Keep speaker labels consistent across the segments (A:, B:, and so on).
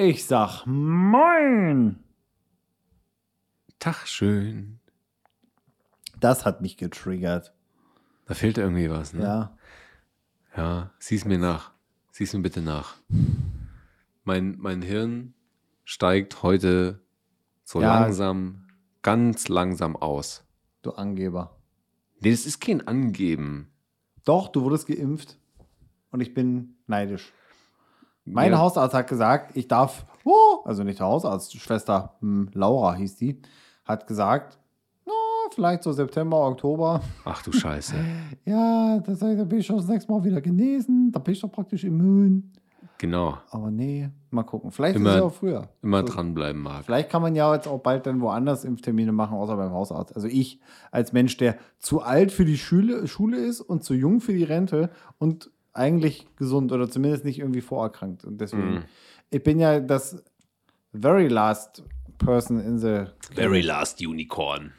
A: Ich sag Moin.
B: Tag schön.
A: Das hat mich getriggert.
B: Da fehlt irgendwie was, ne?
A: Ja.
B: Ja, sieh's mir nach. Sieh's mir bitte nach. Mein, mein Hirn steigt heute so
A: Ja.
B: langsam, ganz langsam aus.
A: Du Angeber.
B: Nee, das ist kein Angeben.
A: Doch, du wurdest geimpft. Und ich bin neidisch. Mein
B: Ja.
A: Hausarzt hat gesagt, ich darf, oh, also nicht der Hausarzt, Schwester hm, Laura hieß die, hat gesagt, na, vielleicht so September, Oktober.
B: Ach du Scheiße.
A: Ja, das heißt, da bin ich schon das nächste Mal wieder genesen. Da bin ich doch praktisch immun.
B: Genau.
A: Aber nee, mal gucken. Vielleicht
B: Immer-
A: ist es ja auch früher.
B: Immer
A: So.
B: dranbleiben, Marc.
A: Vielleicht kann man ja jetzt auch bald dann woanders Impftermine machen, außer beim Hausarzt. Also ich als Mensch, der zu alt für die Schule, Schule ist und zu jung für die Rente und eigentlich gesund oder zumindest nicht irgendwie vorerkrankt. Und deswegen,
B: Mhm.
A: ich bin ja das very last person in the.
B: Very last unicorn.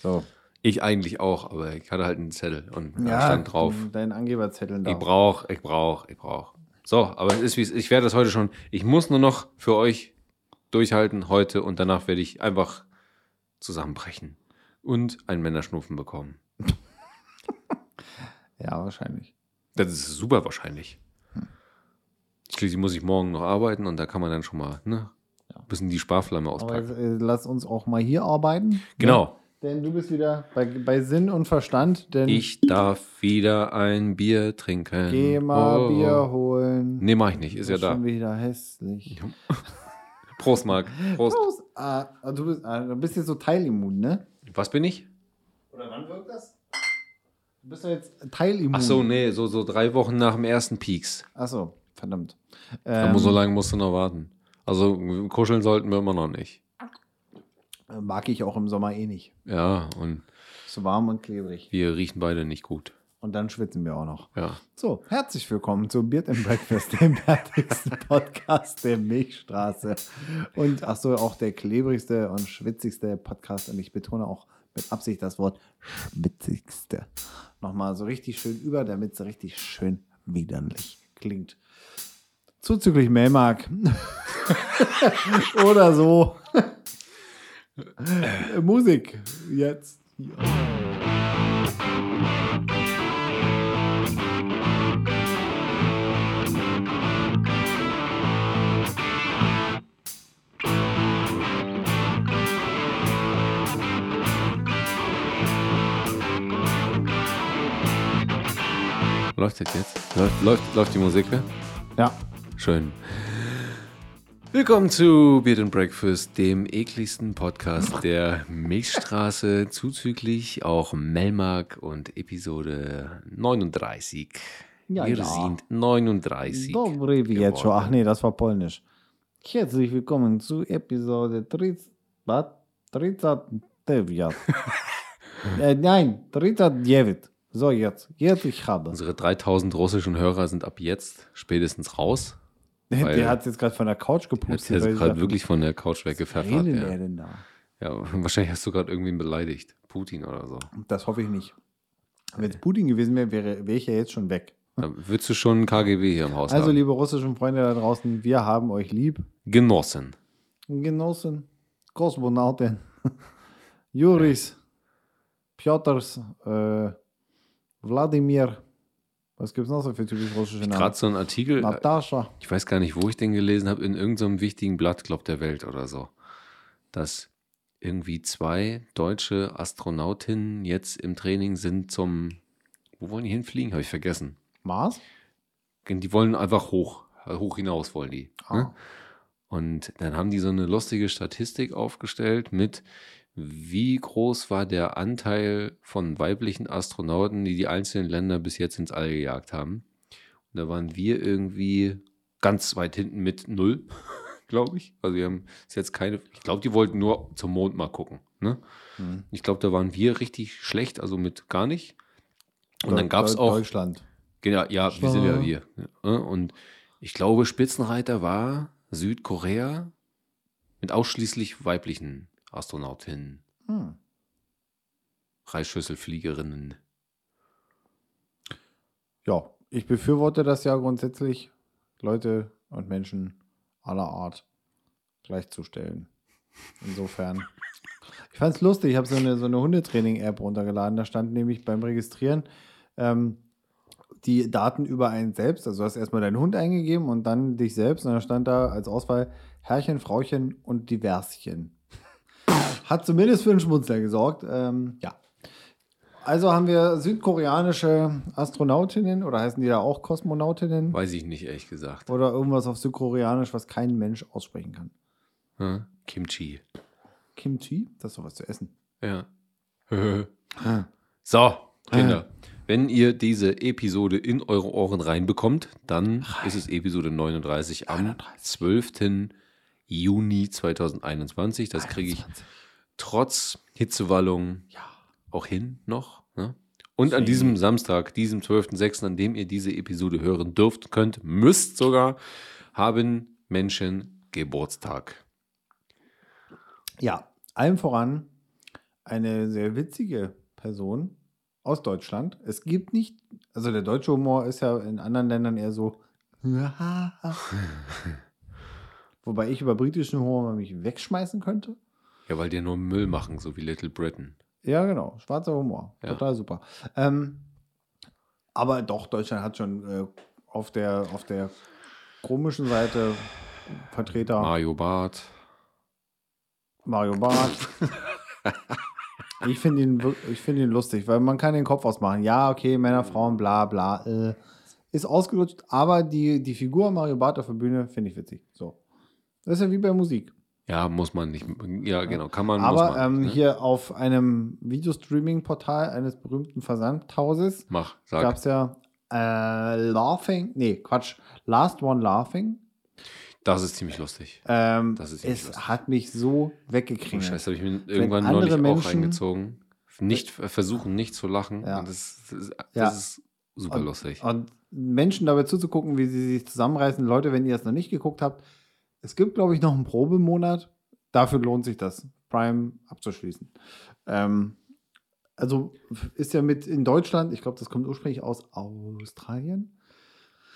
A: So.
B: Ich eigentlich auch, aber ich hatte halt einen Zettel und da stand drauf.
A: Dein Angeberzettel da.
B: Ich brauch, ich brauch, ich brauch. So, aber es ist wie es ist. Ich werde das heute schon. Ich muss nur noch für euch durchhalten heute und danach werde ich einfach zusammenbrechen und einen Männerschnupfen bekommen.
A: Ja, wahrscheinlich.
B: Das ist super wahrscheinlich. Schließlich muss ich morgen noch arbeiten und da kann man dann schon mal ne, ein bisschen die Sparflamme
A: Aber
B: auspacken.
A: jetzt, äh, lass uns auch mal hier arbeiten.
B: Genau.
A: Denn du bist wieder bei, bei Sinn und Verstand. Denn
B: Ich darf wieder ein Bier trinken.
A: geh mal
B: Oh.
A: Bier holen.
B: Nee, mach ich nicht. Ist ja da.
A: Schon wieder hässlich.
B: Prost, Marc. Prost.
A: Prost. Ah, du, bist, ah, du bist jetzt so teilimmun, ne?
B: Was bin ich?
A: Oder wann wirkt das? Du bist ja jetzt teilimmun.
B: Ach so, nee, so, so drei Wochen nach dem ersten Peaks.
A: Ach so, verdammt.
B: Aber
A: Ähm,
B: so lange musst du noch warten. Also kuscheln sollten wir immer noch nicht.
A: mag ich auch im Sommer eh nicht.
B: Ja, und
A: So warm und klebrig.
B: wir riechen beide nicht gut.
A: Und dann schwitzen wir auch noch.
B: Ja.
A: So, herzlich willkommen zu Beard and Breakfast, dem fertigsten Podcast der Milchstraße. Und ach so, auch der klebrigste und schwitzigste Podcast. Und ich betone auch mit Absicht das Wort schwitzigste. Nochmal so richtig schön über, damit es richtig schön widerlich klingt. Zuzüglich Melmark. Oder so. Musik jetzt.
B: Läuft das jetzt? Läuft, läuft, läuft die Musik? ja?
A: Ja.
B: Schön. Willkommen zu Beard and Breakfast, dem ekligsten Podcast der Milchstraße, zuzüglich auch Melmark und Episode 39.
A: Ja,
B: Wir
A: ja.
B: sind 39.
A: Dobry wieczór. Ach nee, das war polnisch. Herzlich willkommen zu Episode 30, was? 39. äh, nein, 39. So, jetzt. Jetzt ich habe.
B: Unsere 3000 russischen Hörer sind ab jetzt spätestens raus. weil-
A: Der hat jetzt gerade von der Couch gepustet.
B: ist
A: weil ich
B: gerade wirklich von der Couch
A: was
B: weggepfeffert.
A: redet
B: Ja.
A: denn da?
B: ja, wahrscheinlich hast du gerade irgendwen beleidigt. Putin oder so.
A: Das hoffe ich nicht. Wenn es Putin gewesen wäre, wäre, wäre ich ja jetzt schon weg.
B: Da würdest du schon ein KGB hier im Haus
A: Also,
B: haben.
A: liebe russischen Freunde da draußen, wir haben euch lieb.
B: Genossen.
A: Genossen, Kosmonauten, Juris, Piotrs, äh, Wladimir, was gibt es noch so für typisch russische
B: Gerade
A: Namen?
B: so ein Artikel, äh,
A: Natascha.
B: ich weiß gar nicht, wo ich den gelesen habe, in irgendeinem wichtigen Blatt, glaub der Welt oder so, dass irgendwie zwei deutsche Astronautinnen jetzt im Training sind zum, wo wollen die hinfliegen? Habe ich vergessen.
A: Mars?
B: Die wollen einfach hoch, hoch hinaus wollen die. Ne?
A: Ah.
B: Und dann haben die so eine lustige Statistik aufgestellt mit, wie groß war der Anteil von weiblichen Astronauten, die die einzelnen Länder bis jetzt ins All gejagt haben. Und da waren wir irgendwie ganz weit hinten mit null, glaube ich. Also wir haben es jetzt keine, ich glaube, die wollten nur zum Mond mal gucken. Ne?
A: Hm.
B: Ich glaube, da waren wir richtig schlecht, also mit gar nicht. Und dann
A: Deu-
B: gab es auch
A: Deutschland.
B: Genau, ja, wir sind ja wir. Ja, Und ich glaube, Spitzenreiter war Südkorea mit ausschließlich weiblichen Astronautinnen,
A: Hm.
B: Reisschüsselfliegerinnen.
A: Ja, ich befürworte das ja grundsätzlich, Leute und Menschen aller Art gleichzustellen. Insofern. Ich fand es lustig, ich habe so eine, so eine Hundetraining-App runtergeladen. Da stand nämlich beim Registrieren ähm, die Daten über einen selbst. Also du hast erstmal deinen Hund eingegeben und dann dich selbst. Und da stand da als Auswahl Herrchen, Frauchen und Diverschen. Hat zumindest für einen Schmunzler gesorgt. Ähm, ja. Also haben wir südkoreanische Astronautinnen oder heißen die da auch Kosmonautinnen?
B: Weiß ich nicht, ehrlich gesagt.
A: Oder irgendwas auf Südkoreanisch, was kein Mensch aussprechen kann.
B: Hm? Kimchi.
A: Kimchi? Das ist doch was zu essen.
B: Ja. so, Kinder. Wenn ihr diese Episode in eure Ohren reinbekommt, dann ist es Episode 39 am 12. Juni 2021. Das kriege ich trotz Hitzewallung auch hin noch. Ne? Und an diesem Samstag, diesem 12.06., an dem ihr diese Episode hören dürft, könnt, müsst sogar, haben Menschen Geburtstag.
A: Ja, allem voran eine sehr witzige Person aus Deutschland. Es gibt nicht, also der deutsche Humor ist ja in anderen Ländern eher so. Wobei ich über britischen Humor mich wegschmeißen könnte.
B: Ja, weil die nur Müll machen, so wie Little Britain.
A: Ja, genau. Schwarzer Humor.
B: Ja.
A: Total super. Ähm, aber doch, Deutschland hat schon äh, auf, der, auf der komischen Seite Vertreter
B: Mario Barth.
A: Mario Barth. ich finde ihn, ich find ihn lustig, weil man kann den Kopf ausmachen. Ja, okay, Männer, Frauen, bla bla. Äh, ist ausgelutscht, aber die, die Figur Mario Barth auf der Bühne finde ich witzig. So. Das ist ja wie bei Musik.
B: Ja, muss man nicht. Ja, genau, kann man.
A: Aber
B: man,
A: ähm,
B: ne?
A: hier auf einem Videostreaming-Portal eines berühmten Versandhauses
B: Mach, sag.
A: gab es ja äh, Laughing, nee, Quatsch, Last One Laughing.
B: Das ist ziemlich lustig.
A: Ähm,
B: Das ist ziemlich
A: es
B: lustig.
A: hat mich so
B: Oh,
A: weggekriegt.
B: Scheiße, habe ich mir irgendwann
A: andere
B: neulich auch
A: Menschen-
B: reingezogen. Nicht äh, versuchen, nicht zu lachen.
A: Ja.
B: Und Das, das, das
A: Ja.
B: ist super lustig.
A: Und Menschen dabei zuzugucken, wie sie sich zusammenreißen. Leute, wenn ihr es noch nicht geguckt habt, es gibt, glaube ich, noch einen Probemonat. Dafür lohnt sich das, Prime abzuschließen. Ähm, also ist ja mit in Deutschland, ich glaube, das kommt ursprünglich aus Australien.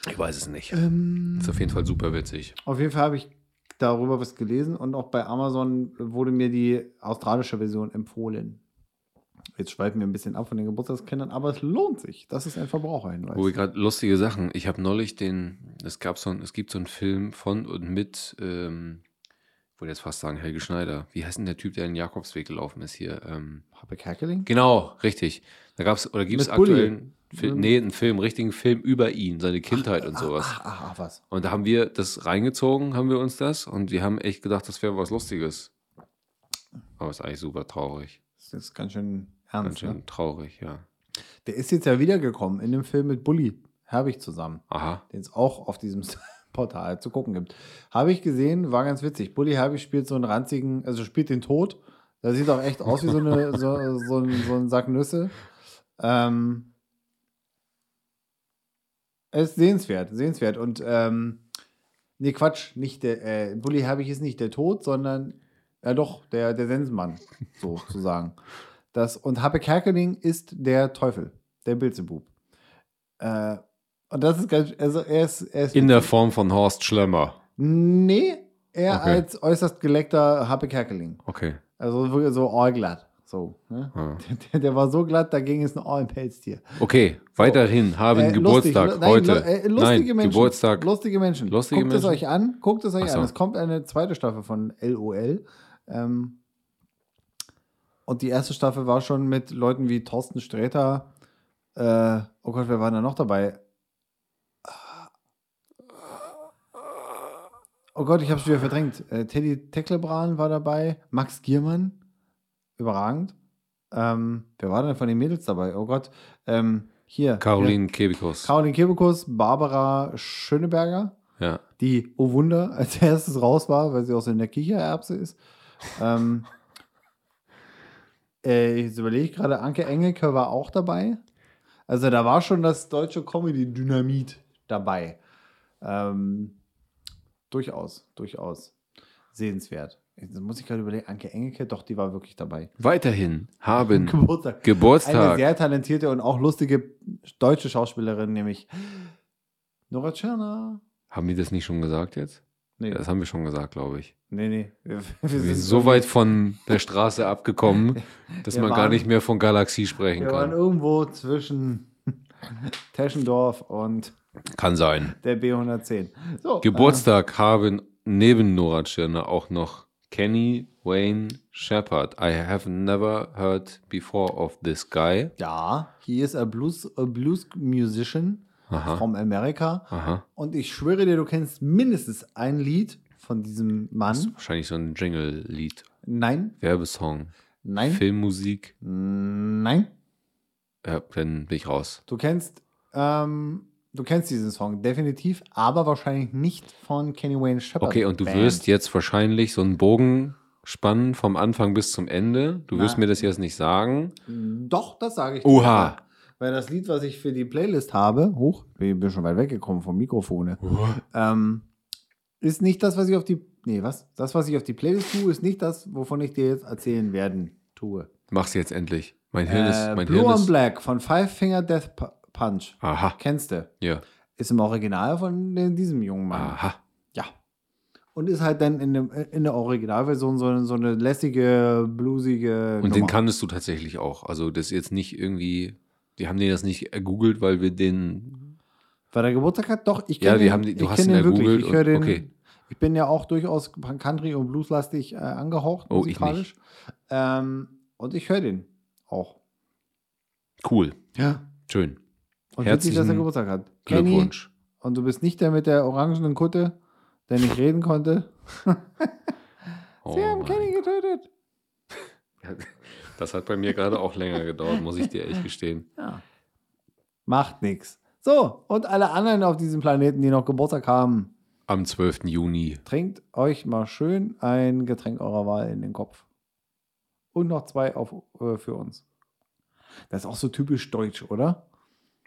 B: Ich weiß es nicht.
A: Ähm,
B: Ist auf jeden Fall super witzig.
A: Auf jeden Fall habe ich darüber was gelesen und auch bei Amazon wurde mir die australische Version empfohlen. Jetzt schweifen wir ein bisschen ab von den Geburtstagskindern, aber es lohnt sich. Das ist ein Verbraucherhinweis.
B: Wo wir gerade lustige Sachen. Ich habe neulich den, es gab so ein, es gibt so einen Film von und mit, ähm, ich wollte jetzt fast sagen Helge Schneider. Wie heißt denn der Typ, der den Jakobsweg gelaufen ist hier? Ähm,
A: Habe Kerkeling?
B: genau, richtig. Da gab es, oder gibt es aktuell einen Film,
A: Mhm.
B: nee, einen Film, richtigen Film über ihn, seine Kindheit und sowas.
A: Ach, ach, ach, was.
B: Und da haben wir das reingezogen, haben wir uns das und wir haben echt gedacht, das wäre was Lustiges. Aber ist eigentlich super traurig.
A: Das ist ganz schön
B: Ganz
A: ernst.
B: schön
A: Ne?
B: traurig, ja.
A: Der ist jetzt ja wiedergekommen in dem Film mit Bully Herbig zusammen,
B: Aha.
A: den es auch auf diesem Portal zu gucken gibt. Habe ich gesehen, war ganz witzig. Bully Herbig spielt so einen ranzigen, also spielt den Tod. Der sieht auch echt aus wie so, eine, so, so, ein, so ein Sack Nüsse. Ähm, es ist sehenswert, sehenswert. Und ähm, nee, Quatsch, nicht der, äh, Bully Herbig ist nicht der Tod, sondern ja doch, der, der Sensenmann, sozusagen. Das, und Happe Kerkeling ist der Teufel, der Bilzebub. Äh, und das ist ganz, also er ist, er ist
B: In der Form von Horst Schlemmer.
A: Nee, er
B: Okay.
A: als äußerst geleckter Happe Kerkeling.
B: Okay.
A: Also wirklich so allglatt. So, ne?
B: Ah.
A: der, der war so glatt, da ging es nur all Pelztier.
B: Okay, weiterhin haben
A: Äh,
B: Geburtstag
A: lustig, nein,
B: heute.
A: lu- äh, lustige
B: Nein,
A: Menschen.
B: Geburtstag.
A: Lustige Menschen.
B: Lustige
A: guckt es
B: Menschen?
A: euch an. Guckt es euch
B: so.
A: an. Es kommt eine zweite Staffel von LOL. Ähm, und die erste Staffel war schon mit Leuten wie Thorsten Sträter. Äh, oh Gott, wer war da noch dabei? Oh Gott, ich habe es wieder verdrängt. Äh, Teddy Tecklebran war dabei. Max Giermann. Überragend. Ähm, wer war denn von den Mädels dabei? Oh Gott. Ähm, hier.
B: Caroline Kebikus.
A: Caroline Kebekus, Barbara Schöneberger,
B: ja.
A: die, oh Wunder, als erstes raus war, weil sie auch so in der Kichererbse ist. Ähm, äh, jetzt überlege ich gerade, Anke Engelke war auch dabei. Also da war schon das deutsche Comedy-Dynamit dabei. Ähm, durchaus, durchaus sehenswert. Jetzt muss ich gerade überlegen, Anke Engelke, doch, die war wirklich dabei.
B: Weiterhin haben
A: Geburtstag. Eine
B: Geburtstag.
A: sehr talentierte und auch lustige deutsche Schauspielerin, nämlich Nora Tschirner.
B: Haben die das nicht schon gesagt jetzt?
A: Nee,
B: Das haben wir schon gesagt, glaube ich.
A: nee. nee. Wir, wir
B: Wir
A: sind
B: sind so weit von der Straße abgekommen, dass
A: Wir
B: man gar
A: waren-
B: nicht mehr von Galaxie sprechen
A: Wir waren
B: kann.
A: irgendwo zwischen Teschendorf und
B: Kann sein.
A: der B110. So,
B: Geburtstag haben neben Nora Tschirner auch noch Kenny Wayne Shepard. I have never heard before of this guy.
A: Äh, ja, he is a blues, a blues musician
B: Aha.
A: from America.
B: Aha.
A: Und ich schwöre dir, du kennst mindestens ein Lied von diesem Mann.
B: Wahrscheinlich so ein Jingle-Lied.
A: Nein,
B: Werbesong.
A: nein,
B: Filmmusik.
A: nein.
B: Ja, dann bin ich raus.
A: Du kennst, ähm, du kennst diesen Song definitiv, aber wahrscheinlich nicht von Kenny Wayne Shepherd.
B: Okay, und du
A: Band.
B: wirst jetzt wahrscheinlich so einen Bogen spannen vom Anfang bis zum Ende. Du wirst
A: Na.
B: mir das jetzt nicht sagen.
A: Doch, das sage ich.
B: Oha.
A: dir. Weil das Lied, was ich für die Playlist habe, hoch, ich bin schon weit weggekommen vom Mikrofone, ähm, ist nicht das, was ich auf die, nee, was? Das, was ich auf die Playlist tue, ist nicht das, wovon ich dir jetzt erzählen werden tue.
B: Mach's jetzt endlich. Mein Hirn ist.
A: Äh,
B: Mein
A: Blue
B: Hirn
A: on
B: ist
A: Black von Five Finger Death Pu- Punch.
B: aha.
A: Kennst du?
B: Ja.
A: Ist im Original von den- diesem jungen Mann.
B: Aha.
A: Ja. Und ist halt dann in, dem, in der Originalversion so, eine- so eine lässige, bluesige.
B: Und den
A: Nummer.
B: kanntest du tatsächlich auch. Also, das ist jetzt nicht irgendwie. Die haben den das nicht ergoogelt, weil wir den.
A: Weil der Geburtstag hat? Doch, ich
B: Ja,
A: kenne
B: die
A: den,
B: haben die- du
A: ich
B: hast ihn
A: den wirklich.
B: ergoogelt
A: Ich höre den.
B: okay.
A: Ich bin ja auch durchaus Country- und Blueslastig äh, angehaucht,
B: Oh, ich
A: musikalisch. Ähm, und ich höre den auch.
B: Cool.
A: Ja.
B: Schön.
A: Und witzig, dass er
B: Herzlichen
A: Geburtstag hat. Kenny,
B: Glückwunsch.
A: und du bist nicht der mit der orangenen Kutte, der nicht reden konnte.
B: Oh
A: Sie haben
B: mein
A: Kenny getötet.
B: Das hat bei mir gerade auch länger gedauert, muss ich dir echt gestehen.
A: Ja. Macht nichts. So, und alle anderen auf diesem Planeten, die noch Geburtstag haben,
B: Am 12. Juni.
A: trinkt euch mal schön ein Getränk eurer Wahl in den Kopf. Und noch zwei auf, äh, für uns. Das ist auch so typisch deutsch, oder?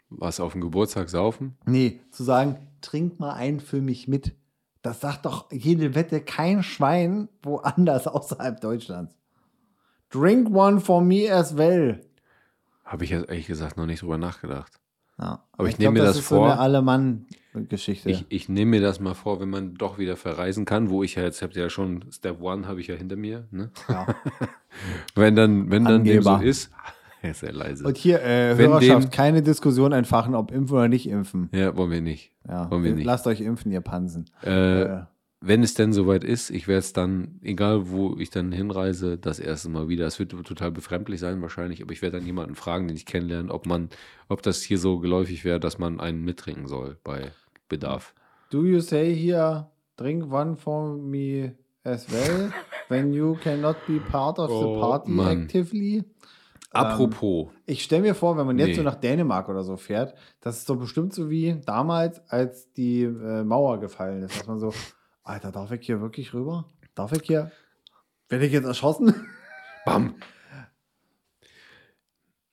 B: Was auf dem Geburtstag saufen?
A: Nee, zu sagen, trink mal einen für mich mit. Das sagt doch jede Wette kein Schwein woanders außerhalb Deutschlands. Drink one for me as well.
B: Habe ich jetzt ehrlich gesagt noch nicht drüber nachgedacht.
A: Ja,
B: Aber ich
A: glaub,
B: nehme mir das
A: ist
B: vor.
A: So eine Allemann-Geschichte.
B: Ich, ich nehme mir das mal vor, wenn man doch wieder verreisen kann, wo ich ja jetzt habt ihr ja schon Step One habe ich ja hinter mir. Ne?
A: Ja.
B: Wenn dann, wenn dann dem so ist, ist sehr leise.
A: Und hier, äh,
B: Wenn
A: Hörerschaft,
B: dem-
A: keine Diskussion entfachen, ob impfen oder nicht impfen.
B: ja, wollen wir nicht.
A: Ja,
B: Wollen wir nicht.
A: Lasst euch impfen, ihr Pansen.
B: Äh,
A: Äh,
B: wenn es denn soweit ist, ich werde es dann, egal wo ich dann hinreise, das erste Mal wieder. Es wird total befremdlich sein wahrscheinlich, aber ich werde dann jemanden fragen, den ich kennenlerne, ob man, ob das hier so geläufig wäre, dass man einen mittrinken soll bei Bedarf.
A: do you say here, drink one for me as well, when you cannot be part of the
B: Oh,
A: party
B: Mann.
A: actively?
B: Apropos,
A: Ich stelle mir vor, wenn man jetzt
B: Nee.
A: so nach Dänemark oder so fährt, das ist doch bestimmt so wie damals, als die äh, Mauer gefallen ist, dass man so, Alter, darf ich hier wirklich rüber? Darf ich hier? Werde ich jetzt erschossen?
B: bam,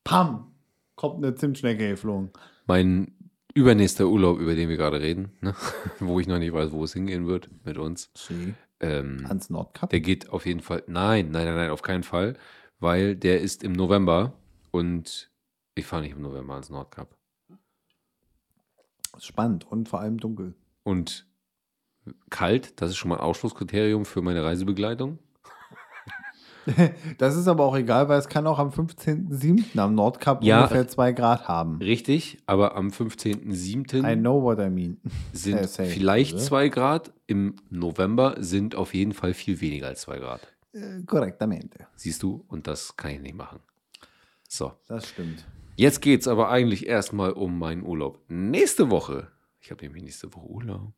A: Pam! Kommt eine Zimtschnecke geflogen.
B: mein übernächster Urlaub, über den wir gerade reden, ne? wo ich noch nicht weiß, wo es hingehen wird mit uns. Ähm,
A: Ans Nordkap.
B: Der geht auf jeden Fall. Nein, nein, nein, nein, auf keinen Fall. Weil der ist im November und ich fahre nicht im November ans Nordkap.
A: Spannend und vor allem dunkel.
B: Und kalt, das ist schon mal ein Ausschlusskriterium für meine Reisebegleitung.
A: Das ist aber auch egal, weil es kann auch am 15.07. am Nordkap
B: Ja.
A: ungefähr 2 Grad haben.
B: Richtig, aber am
A: I
B: 15.07.
A: know what I mean.
B: sind
A: Äh, say.
B: vielleicht
A: Also.
B: zwei Grad. Im November sind auf jeden Fall viel weniger als zwei Grad.
A: Äh, korrektamente.
B: Siehst du? Und das kann ich nicht machen. So.
A: Das stimmt.
B: Jetzt geht es aber eigentlich erstmal um meinen Urlaub. Nächste Woche. Ich habe nämlich nächste Woche Urlaub.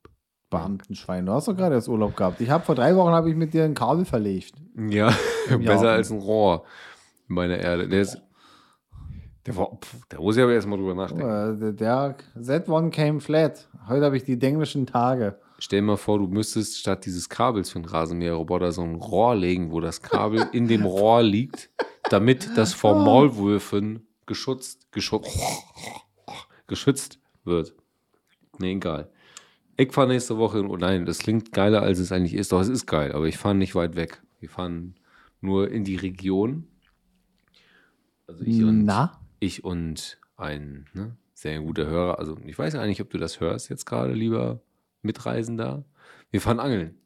A: Beamtenschwein, du hast doch gerade erst Urlaub gehabt. Ich habe vor drei Wochen habe ich mit dir ein Kabel verlegt.
B: Ja, besser als ein Rohr in meiner Erde. Der, ist, der, war, pf, der muss ich aber erstmal drüber nachdenken.
A: Äh, Der Z1 came flat. Heute habe ich die englischen Tage.
B: Stell dir mal vor, du müsstest statt dieses Kabels für einen Rasenmäherroboter so ein Rohr legen, wo das Kabel in dem Rohr liegt, damit das vor Maulwürfen geschützt, geschützt, geschützt wird. Nee, egal. Ich fahre nächste Woche in, oh nein, das klingt geiler, als es eigentlich ist. Doch, es ist geil, aber ich fahre nicht weit weg. Wir fahren nur in die Region. Also ich und,
A: Na?
B: ich und ein ne, sehr guter Hörer. Also ich weiß ja nicht, ob du das hörst jetzt gerade, lieber Mitreisender. Wir fahren angeln.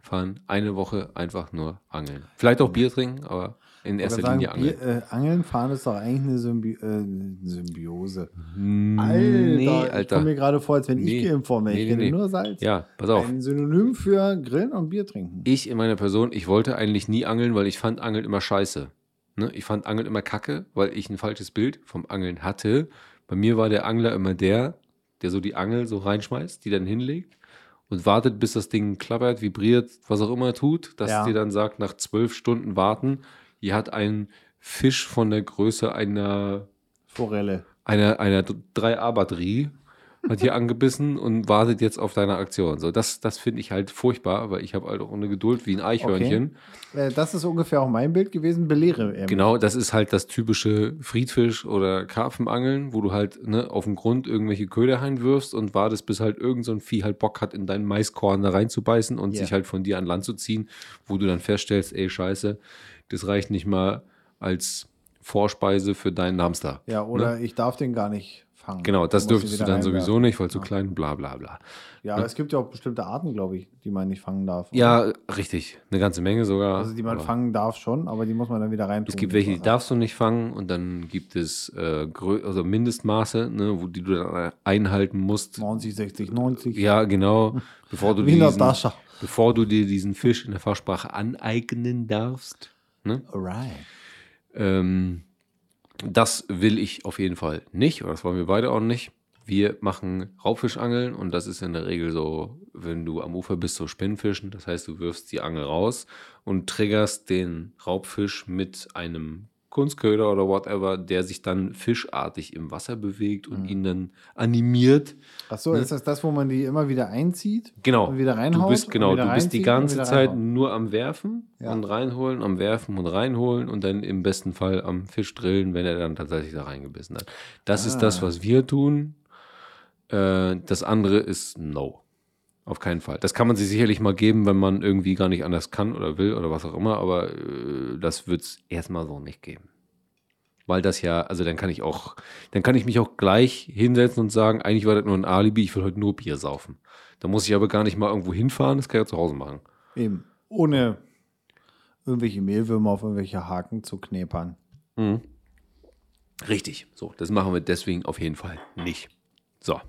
B: Fahren eine Woche einfach nur angeln. Vielleicht auch Bier trinken, aber in
A: Ich
B: erster
A: sagen,
B: Linie angeln.
A: Äh, Angeln fahren ist doch eigentlich eine Symbi äh, Symbiose.
B: Alter,
A: Alter,
B: nee,
A: ich
B: Alter.
A: komme mir gerade vor, als wenn
B: Nee.
A: ich geimpft wäre.
B: Nee,
A: Ich
B: nee,
A: nur Salz.
B: Ja, pass auf.
A: Ein Synonym für Grillen und Bier trinken.
B: Ich in meiner Person, ich wollte eigentlich nie angeln, weil ich fand Angeln immer scheiße. Ne? Ich fand Angeln immer kacke, weil ich ein falsches Bild vom Angeln hatte. Bei mir war der Angler immer der, der so die Angel so reinschmeißt, die dann hinlegt und wartet, bis das Ding klappert, vibriert, was auch immer er tut, dass
A: Ja.
B: dir dann sagt, nach zwölf Stunden warten, hier hat ein Fisch von der Größe einer,
A: Forelle.
B: einer, einer 3A-Batterie hat hier angebissen und wartet jetzt auf deine Aktion. So, das, das finde ich halt furchtbar, weil ich habe halt auch eine Geduld wie ein Eichhörnchen.
A: Äh, das ist ungefähr auch mein Bild gewesen. Belehre mich.
B: Genau, das ist halt das typische Friedfisch- oder Karpfenangeln, wo du halt ne, auf dem Grund irgendwelche Köder reinwirfst und wartest, bis halt irgend so ein Vieh halt Bock hat, in deinen Maiskorn da reinzubeißen und
A: Ja.
B: sich halt von dir an Land zu ziehen, wo du dann feststellst, ey, scheiße, das reicht nicht mal als Vorspeise für deinen Hamster.
A: Ja, oder ich darf den gar nicht fangen.
B: Ne? Genau, das
A: Du
B: dürftest du dann sowieso nicht, weil zu
A: Ja.
B: klein, bla bla bla.
A: Ja, aber es gibt ja auch bestimmte Arten, glaube ich, die man nicht fangen darf.
B: Ja, richtig. Eine ganze Menge sogar.
A: Also die man
B: Aber-
A: fangen darf schon, aber die muss man dann wieder rein
B: Es gibt welche, die darfst du nicht fangen und dann gibt es äh, also Mindestmaße, ne, wo die du dann einhalten musst.
A: 90, 60, 90.
B: Ja, genau. Bevor du, diesen, bevor du dir diesen Fisch in der Fachsprache aneignen darfst. Ne?
A: Alright.
B: Ähm, das will ich auf jeden Fall nicht, oder das wollen wir beide auch nicht. Wir machen Raubfischangeln und das ist in der Regel so, wenn du am Ufer bist, so Spinnfischen. Das heißt, du wirfst die Angel raus und triggerst den Raubfisch mit einem Kunstköder oder whatever, der sich dann fischartig im Wasser bewegt und ihn dann animiert.
A: Achso, ist das das, wo man die immer wieder einzieht?
B: Genau.
A: Und wieder
B: Du
A: reinhaut?
B: bist
A: und
B: genau, du bist die ganze Zeit nur am Werfen
A: Ja.
B: und reinholen, am Werfen und reinholen und dann im besten Fall am Fisch drillen, wenn er dann tatsächlich da reingebissen hat. Das ist das,
A: Ah.
B: was wir tun. Äh, das andere ist No. Auf keinen Fall. Das kann man sich sicherlich mal geben, wenn man irgendwie gar nicht anders kann oder will oder was auch immer, aber äh, das wird es erstmal so nicht geben. Weil das ja, also dann kann ich auch, dann kann ich mich auch gleich hinsetzen und sagen, eigentlich war das nur ein Alibi, ich will heute nur Bier saufen. Da muss ich aber gar nicht mal irgendwo hinfahren, das kann ich ja zu Hause machen.
A: Eben. Ohne irgendwelche Mehlwürmer auf irgendwelche Haken zu knepern.
B: Mhm. Richtig. So, das machen wir deswegen auf jeden Fall nicht. So.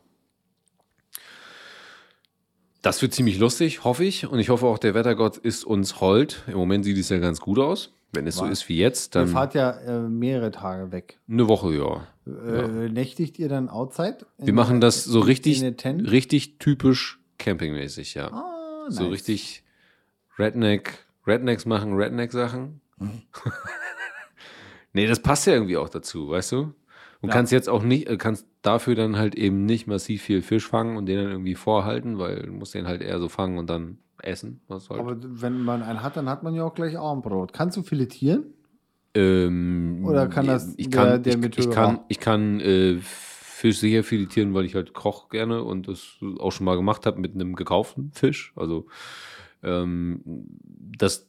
B: Das wird ziemlich lustig, hoffe ich. Und ich hoffe auch, der Wettergott ist uns hold. Im Moment sieht es ja ganz gut aus. Wenn es so
A: Wa-
B: ist wie jetzt,
A: Ihr
B: dann
A: fahrt ja äh, mehrere Tage weg.
B: eine Woche, ja.
A: Äh, Nächtigt ihr dann outside?
B: Wir machen das so richtig, richtig typisch campingmäßig, ja.
A: Ah,
B: So
A: nice.
B: richtig Redneck, Rednecks machen Redneck-Sachen.
A: Mhm.
B: nee, das passt ja irgendwie auch dazu, weißt du? Und
A: Ja.
B: kannst jetzt auch nicht, äh, kannst dafür dann halt eben nicht massiv viel Fisch fangen und den dann irgendwie vorhalten, weil du musst den halt eher so fangen und dann essen. Halt.
A: Aber wenn man einen hat, dann hat man ja auch gleich Abendbrot. Kannst du filetieren?
B: ähm,
A: Oder kann das
B: ich
A: der-
B: kann,
A: der
B: ich, ich kann, ich kann äh, Fisch sicher filetieren, weil ich halt koch gerne und das auch schon mal gemacht habe mit einem gekauften Fisch. Also ähm, das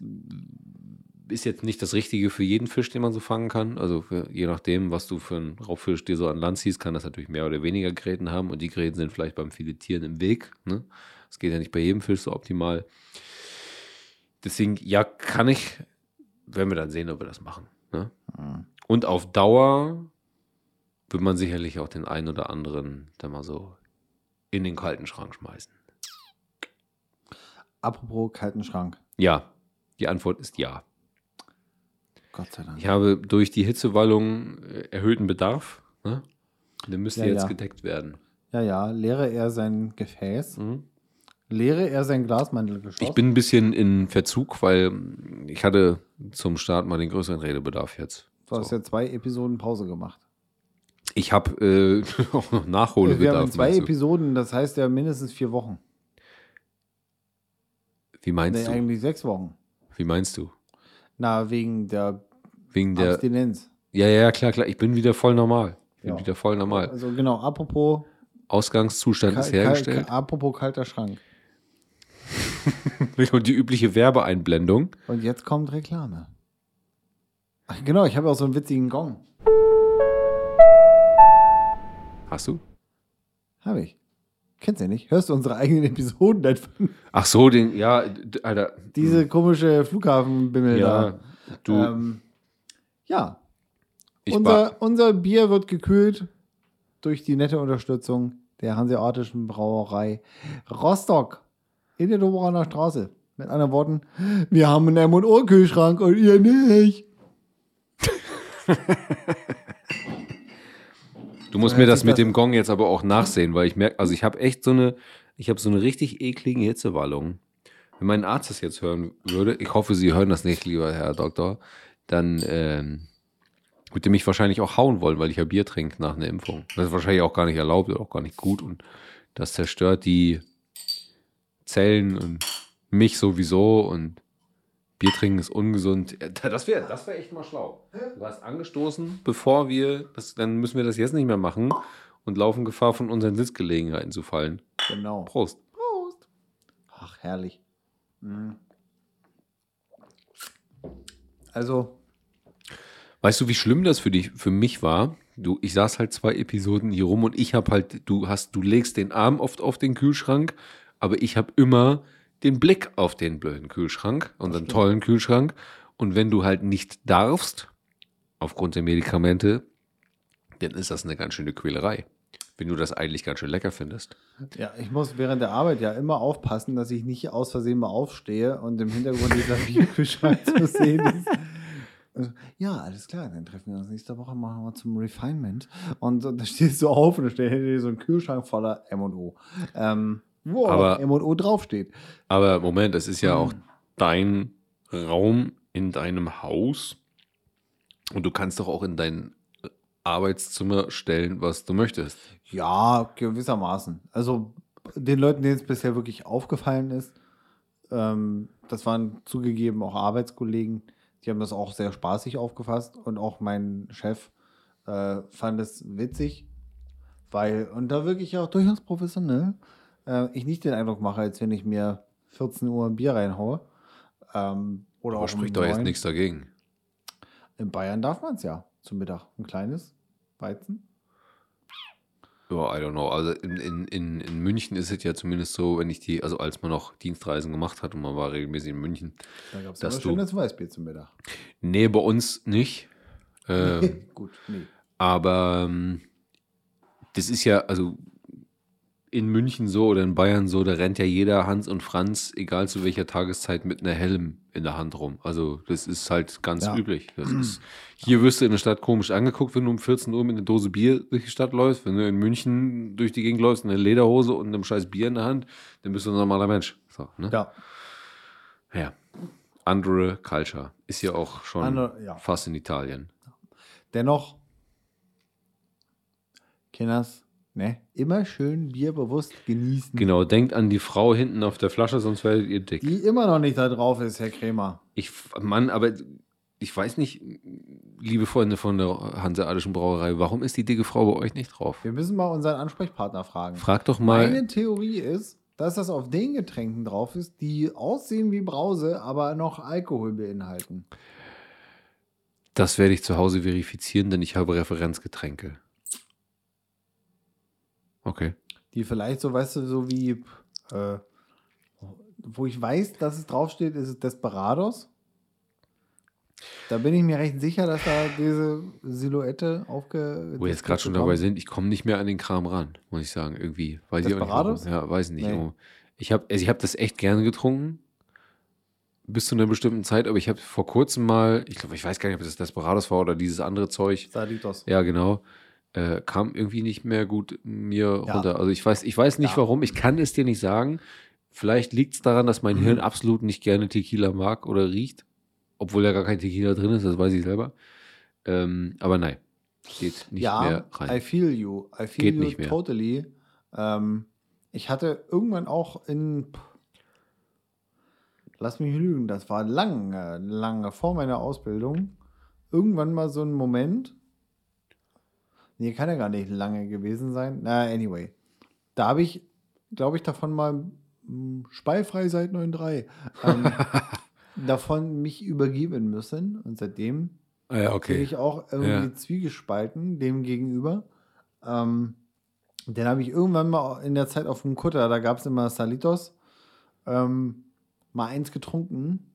B: ist jetzt nicht das Richtige für jeden Fisch, den man so fangen kann. Also für, je nachdem, was du für einen Raubfisch dir so an Land ziehst, kann das natürlich mehr oder weniger Gräten haben und die Gräten sind vielleicht beim Filetieren im Weg. Ne? Das geht ja nicht bei jedem Fisch so optimal. Deswegen, ja, kann ich, werden wir dann sehen, ob wir das machen. Ne?
A: Mhm.
B: Und auf Dauer wird man sicherlich auch den einen oder anderen dann mal so in den kalten Schrank schmeißen.
A: Apropos kalten Schrank.
B: Ja, die Antwort ist ja.
A: Gott sei Dank.
B: Ich habe durch die Hitzewallung äh, erhöhten Bedarf. Ne? Der müsste
A: Ja,
B: jetzt
A: ja.
B: gedeckt werden.
A: Ja, ja. Leere er sein Gefäß.
B: Mhm.
A: Leere er sein Glasmantelgeschoss.
B: Ich bin ein bisschen in Verzug, weil ich hatte zum Start mal den größeren Redebedarf jetzt.
A: Du hast
B: So.
A: ja zwei Episoden Pause gemacht.
B: Ich habe äh, auch noch
A: Wir
B: Nachholbedarf.
A: haben zwei? Episoden, das heißt ja mindestens vier Wochen.
B: Wie meinst
A: Nee,
B: du?
A: eigentlich sechs Wochen.
B: Wie meinst du?
A: Na, wegen der,
B: Wegen der.
A: Abstinenz.
B: Ja, ja, ja, klar, klar. Ich bin wieder voll normal. Ich bin
A: Ja.
B: wieder voll normal.
A: Also genau, apropos,
B: Ausgangszustand ist hergestellt.
A: apropos kalter Schrank.
B: Und die übliche Werbeeinblendung.
A: Und jetzt kommt Reklame. Ach, genau, ich habe auch so einen witzigen Gong.
B: Hast du?
A: Habe ich. Kennst du ja nicht? Hörst du unsere eigenen Episoden von
B: Ach so, den, ja, Alter.
A: diese komische Flughafenbimmel
B: Ja,
A: da?
B: du,
A: Ähm, ja, unser, unser Bier wird gekühlt durch die nette Unterstützung der Hanseatischen Brauerei Rostock in der Doberaner Straße. Mit anderen Worten, wir haben einen M&O-Kühlschrank und ihr nicht.
B: du musst mir
A: hört
B: das mit dem Gong jetzt aber auch nachsehen, weil ich merke, also ich habe echt so eine, ich habe so eine richtig eklige Hitzewallung. Wenn mein Arzt das jetzt hören würde, ich hoffe, Sie hören das nicht, lieber Herr Doktor, dann ähm, würde er mich wahrscheinlich auch hauen wollen, weil ich ja Bier trinke nach einer Impfung. Das ist wahrscheinlich auch gar nicht erlaubt oder auch gar nicht gut und das zerstört die Zellen und mich sowieso und Bier trinken ist ungesund. Das wäre das wär echt mal schlau. Du hast angestoßen, bevor wir, das, dann müssen wir das jetzt nicht mehr machen und laufen Gefahr, von unseren Sitzgelegenheiten zu fallen.
A: Genau.
B: Prost.
A: Prost. Ach, herrlich. Mhm. Also,
B: Weißt du, wie schlimm das für dich, für mich war? Du, ich saß halt zwei Episoden hier rum und ich habe halt, du hast, du legst den Arm oft auf den Kühlschrank, aber ich habe immer den Blick auf den blöden Kühlschrank, unseren tollen Kühlschrank. Und wenn du halt nicht darfst, aufgrund der Medikamente, dann ist das eine ganz schöne Quälerei. Wenn du das eigentlich ganz schön lecker findest.
A: ja, ich muss während der Arbeit ja immer aufpassen, dass ich nicht aus Versehen mal aufstehe und im Hintergrund dieser Bierkühlschrank zu sehen ist. Ja, alles klar, dann treffen wir uns nächste Woche, machen wir zum Refinement. Und, und da stehst du auf und da steht hinter dir so ein Kühlschrank voller M&O. Ähm, wo
B: Aber-
A: M&O draufsteht.
B: Aber Moment, es ist ja auch dein Raum in deinem Haus. Und du kannst doch auch in dein Arbeitszimmer stellen, was du möchtest.
A: Ja, gewissermaßen. Also den Leuten, denen es bisher wirklich aufgefallen ist, ähm, das waren zugegeben auch Arbeitskollegen, die haben das auch sehr spaßig aufgefasst und auch mein Chef äh, fand es witzig, weil, und da wirklich auch durchaus professionell, äh, ich nicht den Eindruck mache, als wenn ich mir 14 Uhr ein Bier reinhaue. Ähm, oder
B: Aber spricht doch jetzt
A: 9.
B: nichts dagegen.
A: In Bayern darf man es ja zum Mittag. Ein kleines Weizen.
B: Ja, I don't know. Also in, in, in, in München ist es ja zumindest so, wenn ich die, also als man noch Dienstreisen gemacht hat und man war regelmäßig in München.
A: Da gab es
B: du-
A: schönes Weißbier zum Mittag.
B: Nee, bei uns nicht. Ähm,
A: Gut, nee.
B: Aber ähm, das ist ja, also in München so oder in Bayern so, da rennt ja jeder Hans und Franz, egal zu welcher Tageszeit, mit einer Helm in der Hand rum. Also das ist halt ganz
A: Ja.
B: üblich. Das ist, hier wirst du in der Stadt komisch angeguckt, wenn du um 14 Uhr mit einer Dose Bier durch die Stadt läufst. Wenn du in München durch die Gegend läufst, in einer Lederhose und einem scheiß Bier in der Hand, dann bist du ein normaler Mensch. So, ne?
A: Ja,
B: ja. Andere Culture. Ist ja auch schon
A: Andere- ja.
B: fast in Italien.
A: dennoch, Kinders, ne, immer schön Bier bewusst genießen.
B: Genau, denkt an die Frau hinten auf der Flasche, sonst werdet ihr dick.
A: Die immer noch nicht da drauf ist, Herr Krämer.
B: Ich, Mann, aber ich weiß nicht, liebe Freunde von der Hanseatischen Brauerei, warum ist die dicke Frau bei euch nicht drauf?
A: Wir müssen mal unseren Ansprechpartner fragen.
B: Frag doch mal.
A: Meine Theorie ist, dass das auf den Getränken drauf ist, die aussehen wie Brause, aber noch Alkohol beinhalten.
B: Das werde ich zu Hause verifizieren, denn ich habe Referenzgetränke. Okay.
A: Die vielleicht so, weißt du, so wie, äh, wo ich weiß, dass es draufsteht, ist es Desperados. Da bin ich mir recht sicher, dass da diese Silhouette aufge.
B: Wo wir jetzt gerade schon dabei sind, ich komme nicht mehr an den Kram ran, muss ich sagen, irgendwie. Weiß ich auch nicht
A: Desperados?
B: warum. Ja, weiß nicht.
A: Nee.
B: Ich habe also ich hab das echt gerne getrunken. Bis zu einer bestimmten Zeit, aber ich habe vor kurzem mal, ich glaube, ich weiß gar nicht, ob das Desperados war oder dieses andere Zeug.
A: Saditos.
B: Ja, genau. Äh, kam irgendwie nicht mehr gut mir
A: Ja.
B: runter. Also ich weiß, ich weiß nicht
A: Ja.
B: warum. Ich kann es dir nicht sagen. Vielleicht liegt es daran, dass mein
A: Mhm.
B: Hirn absolut nicht gerne Tequila mag oder riecht. Obwohl da gar kein Tequila drin ist, das weiß ich selber. Ähm, aber nein, geht nicht
A: ja,
B: mehr
A: I
B: rein.
A: feel you. I feel
B: Geht
A: you
B: nicht mehr.
A: totally. Ähm, ich hatte irgendwann auch in. Lass mich lügen, das war lange, lange vor meiner Ausbildung. Irgendwann mal so ein Moment. Nee, kann ja gar nicht lange gewesen sein. Na, anyway. Da habe ich, glaube ich, davon mal mh, speifrei seit 9.3 ähm, davon mich übergeben müssen. Und seitdem
B: Ah, ja,
A: bin
B: okay.
A: ich auch irgendwie
B: Ja.
A: zwiegespalten dem gegenüber. Ähm, Den habe ich irgendwann mal in der Zeit auf dem Kutter, da gab es immer Salitos, ähm, mal eins getrunken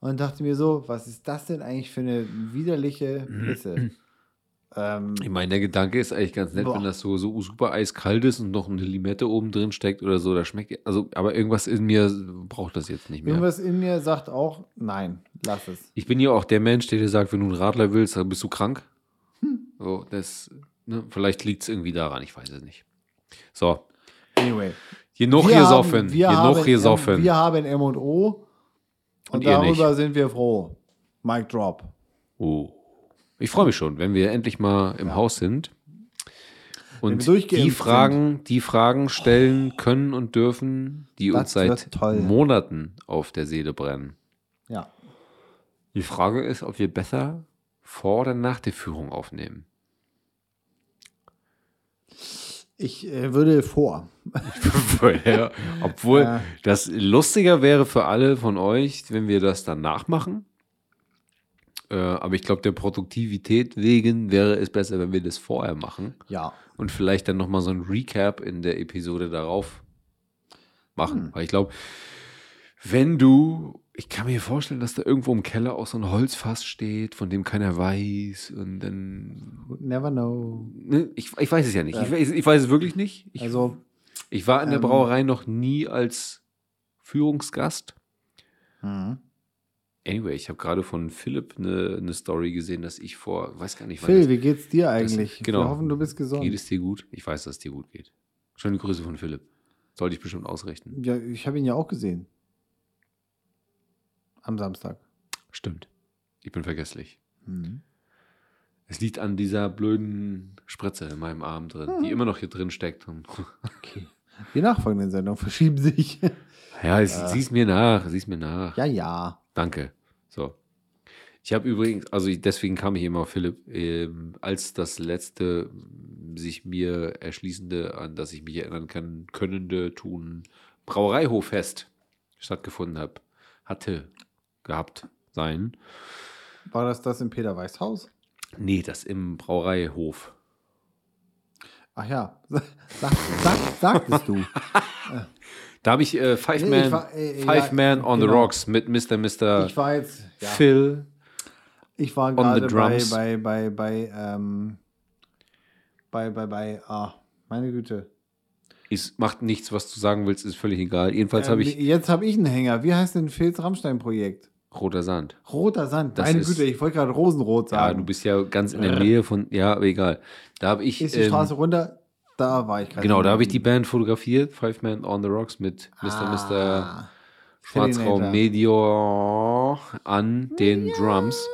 A: und dachte mir so, was ist das denn eigentlich für eine widerliche Pisse? Ähm,
B: Ich meine, der Gedanke ist eigentlich ganz nett,
A: Boah.
B: wenn das so, so super eiskalt ist und noch eine Limette oben drin steckt oder so. Da schmeckt, also, aber irgendwas in mir braucht das jetzt nicht mehr.
A: irgendwas in mir sagt auch, nein, lass es.
B: Ich bin ja auch der Mensch, der dir sagt, wenn du einen Radler willst, dann bist du krank.
A: Hm.
B: So, das, ne, vielleicht liegt es irgendwie daran, ich weiß es nicht. So,
A: Anyway.
B: genug
A: Wir
B: gesoffen,
A: haben- wir
B: genug
A: haben,
B: gesoffen.
A: Wir haben M&O und,
B: Und ihr
A: darüber
B: nicht.
A: sind wir froh. Mic drop.
B: Oh. Ich freue mich schon, wenn wir endlich mal im Haus sind und die Fragen, die Fragen stellen können und dürfen, die
A: Das
B: uns seit. Monaten auf der Seele brennen.
A: Ja.
B: Die Frage ist, ob wir besser vor oder nach der Führung aufnehmen.
A: Ich äh, würde vor.
B: ja, obwohl
A: Ja.
B: das lustiger wäre für alle von euch, wenn wir das danach machen. Äh, aber ich glaube, der Produktivität wegen wäre es besser, wenn wir das vorher machen.
A: Ja.
B: und vielleicht dann nochmal so ein Recap in der Episode darauf machen.
A: Hm.
B: Weil ich glaube, wenn du, ich kann mir vorstellen, dass da irgendwo im Keller auch so ein Holzfass steht, von dem keiner weiß und dann,
A: Never know.
B: ne, ich, ich weiß es ja nicht.
A: Ja.
B: Ich, weiß, ich weiß es wirklich nicht. Ich,
A: Also,
B: ich war in der
A: ähm,
B: Brauerei noch nie als Führungsgast.
A: mhm.
B: Anyway, ich habe gerade von Philipp eine, eine Story gesehen, dass ich vor, weiß gar nicht,
A: Phil,
B: das-
A: wie geht's dir eigentlich?
B: genau.
A: Wir hoffen, du bist gesund.
B: geht es dir gut? Ich weiß, dass es dir gut geht. Schöne Grüße von Philipp. Sollte ich bestimmt ausrichten.
A: Ja, ich habe ihn ja auch gesehen. Am Samstag.
B: Stimmt. Ich bin vergesslich.
A: Mhm.
B: Es liegt an dieser blöden Spritze in meinem Arm drin,
A: Hm.
B: die immer noch hier drin steckt.
A: Okay. Die nachfolgenden Sendungen verschieben sich.
B: ja, sieh's mir nach, sieh's mir nach.
A: ja, ja.
B: Danke. So. Ich habe übrigens, also deswegen kam ich immer auf Philipp, ähm, als das letzte m, sich mir erschließende, an das ich mich erinnern kann, könnende tun, Brauereihoffest stattgefunden hat, hatte, gehabt sein.
A: War das das im Peter Weiß Haus?
B: Nee, das im Brauereihof.
A: Ach ja. Sag, sag, sagtest du.
B: Da habe ich äh, Five,
A: Nee,
B: Man,
A: ich war, äh,
B: Five
A: ja,
B: Man on the
A: genau.
B: Rocks mit Mr. Mr.
A: Ich war jetzt. Ja.
B: Phil.
A: Ich war gerade
B: the
A: bei, bei, bei, bei, ähm, bei, bei, bei, ah, meine Güte.
B: Es macht nichts, was du sagen willst, ist völlig egal. Jedenfalls
A: Ähm,
B: habe ich
A: Jetzt habe ich einen Hänger. Wie heißt denn Phils Rammstein-Projekt?
B: Roter Sand.
A: Roter Sand.
B: Das
A: meine
B: ist-
A: Güte, ich wollte gerade Rosenrot
B: Ja,
A: sagen.
B: du bist ja ganz in der Nähe von, ja, aber egal. Da habe ich,
A: Ist die
B: ähm,
A: Straße runter? Da war ich gerade.
B: genau, da habe ich die Band fotografiert, Five Man on the Rocks mit Mr. Mr.
A: Ah,
B: Schwarzraum
A: Terminator.
B: Medior an den Drums.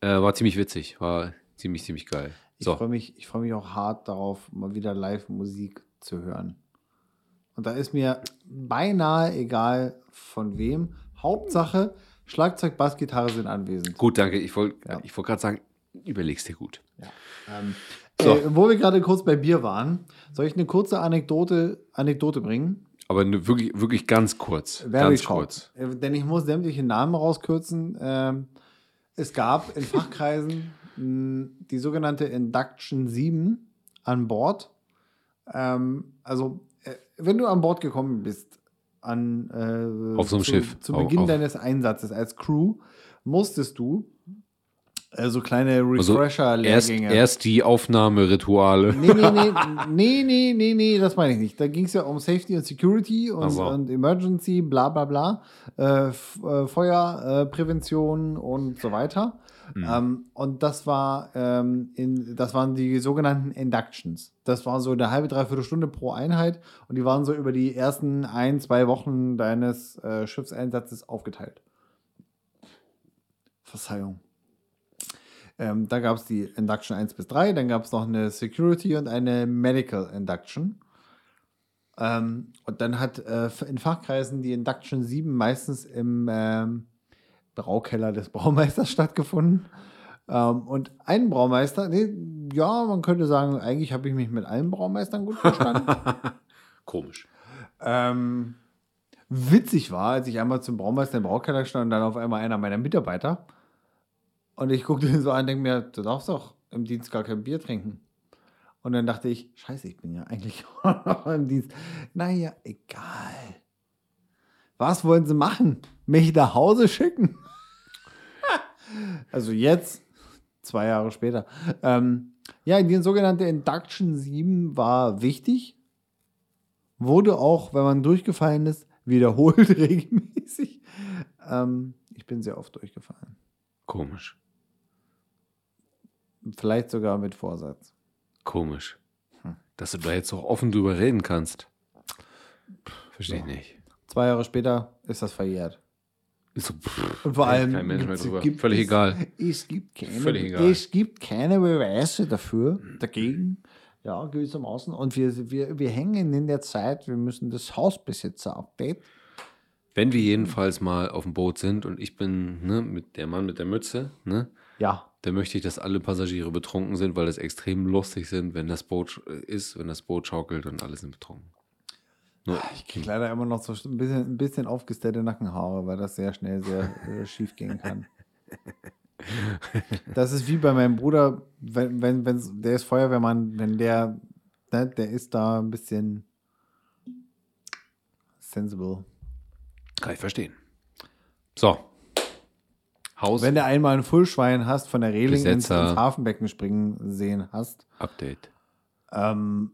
B: Äh, war ziemlich witzig, war ziemlich, ziemlich geil.
A: Ich
B: So,
A: freue mich, ich freu mich auch hart darauf, mal wieder Live-Musik zu hören. Und da ist mir beinahe egal von wem. Hauptsache, Schlagzeug, Bass, Gitarre sind anwesend.
B: gut, danke. Ich wollte
A: Ja.
B: ich wollt gerade sagen, überlegst dir gut.
A: Ähm,
B: So.
A: äh, wo wir gerade kurz bei Bier waren, soll ich eine kurze Anekdote, Anekdote bringen?
B: Aber ne, wirklich, wirklich ganz kurz.
A: Very
B: ganz
A: short.
B: kurz.
A: Äh, Denn ich muss sämtliche Namen rauskürzen. Ähm, es gab in Fachkreisen mh, die sogenannte Induction 7 an Bord. Ähm, also, äh, wenn du an Bord gekommen bist, an, äh,
B: Auf so einem
A: zu,
B: Schiff.
A: zu
B: Auf-
A: Beginn
B: auf-
A: deines Einsatzes als Crew, musstest du so kleine
B: Also erst,
A: Refresher-Lehrgänge.
B: erst die Aufnahmerituale.
A: Nee, nee, nee, nee, nee, nee, nee, das meine ich nicht. Da ging es ja um Safety und Security und,
B: Ach so.
A: und Emergency, bla bla bla, äh, äh, Feuerprävention und so weiter.
B: Hm.
A: Ähm, und das war, ähm, in, das waren die sogenannten Inductions. Das war so eine halbe, dreiviertel Stunde pro Einheit und die waren so über die ersten ein, zwei Wochen deines äh, Schiffseinsatzes aufgeteilt. Verzeihung. Ähm, da gab es die Induction 1 bis 3, dann gab es noch eine Security und eine Medical Induction. Ähm, und dann hat äh, in Fachkreisen die Induction 7 meistens im ähm, Braukeller des Braumeisters stattgefunden. Ähm, und ein Braumeister, nee, ja, man könnte sagen, eigentlich habe ich mich mit allen Braumeistern gut verstanden.
B: Komisch.
A: Ähm, witzig war, als ich einmal zum Braumeister im Braukeller stand und dann auf einmal einer meiner Mitarbeiter. Und ich guckte ihn so an und denke mir, du darfst doch im Dienst gar kein Bier trinken. Und dann dachte ich, scheiße, ich bin ja eigentlich noch im Dienst. Naja, egal. Was wollen sie machen? Mich nach Hause schicken? also jetzt, zwei Jahre später. Ähm, ja, die sogenannte Induction 7 war wichtig. Wurde auch, wenn man durchgefallen ist, wiederholt regelmäßig. Ähm, ich bin sehr oft durchgefallen.
B: Komisch.
A: Vielleicht sogar mit Vorsatz.
B: Komisch. Dass du da jetzt auch offen drüber reden kannst. Verstehe ich
A: Ja.
B: nicht.
A: Zwei Jahre später ist das verjährt.
B: So, pff,
A: Und vor allem,
B: kein Mensch mehr drüber.
A: gibt-
B: Völlig
A: es,
B: egal.
A: Es gibt, keine,
B: Völlig egal.
A: es gibt keine Beweise dafür, dagegen. Ja, gewissermaßen. Und wir, wir, wir hängen in der Zeit, wir müssen das Hausbesitzer-Update.
B: Wenn wir jedenfalls mal auf dem Boot sind und ich bin ne, mit der Mann mit der Mütze, ne,
A: Ja,
B: dann möchte ich, dass alle Passagiere betrunken sind, weil das extrem lustig sind, wenn das Boot äh, ist, wenn das Boot schaukelt und alle sind betrunken. Nur,
A: ich kriege leider immer noch so ein bisschen, ein bisschen aufgestellte Nackenhaare, weil das sehr schnell sehr äh, schief gehen kann. Das ist wie bei meinem Bruder, wenn, wenn, wenn's, der ist Feuerwehrmann, wenn der, ne, der ist da ein bisschen sensible.
B: kann ich verstehen. So. Haus
A: Wenn du einmal ein Fullschwein hast, von der Reling ins, ins. Hafenbecken springen sehen hast,
B: Update.
A: ähm,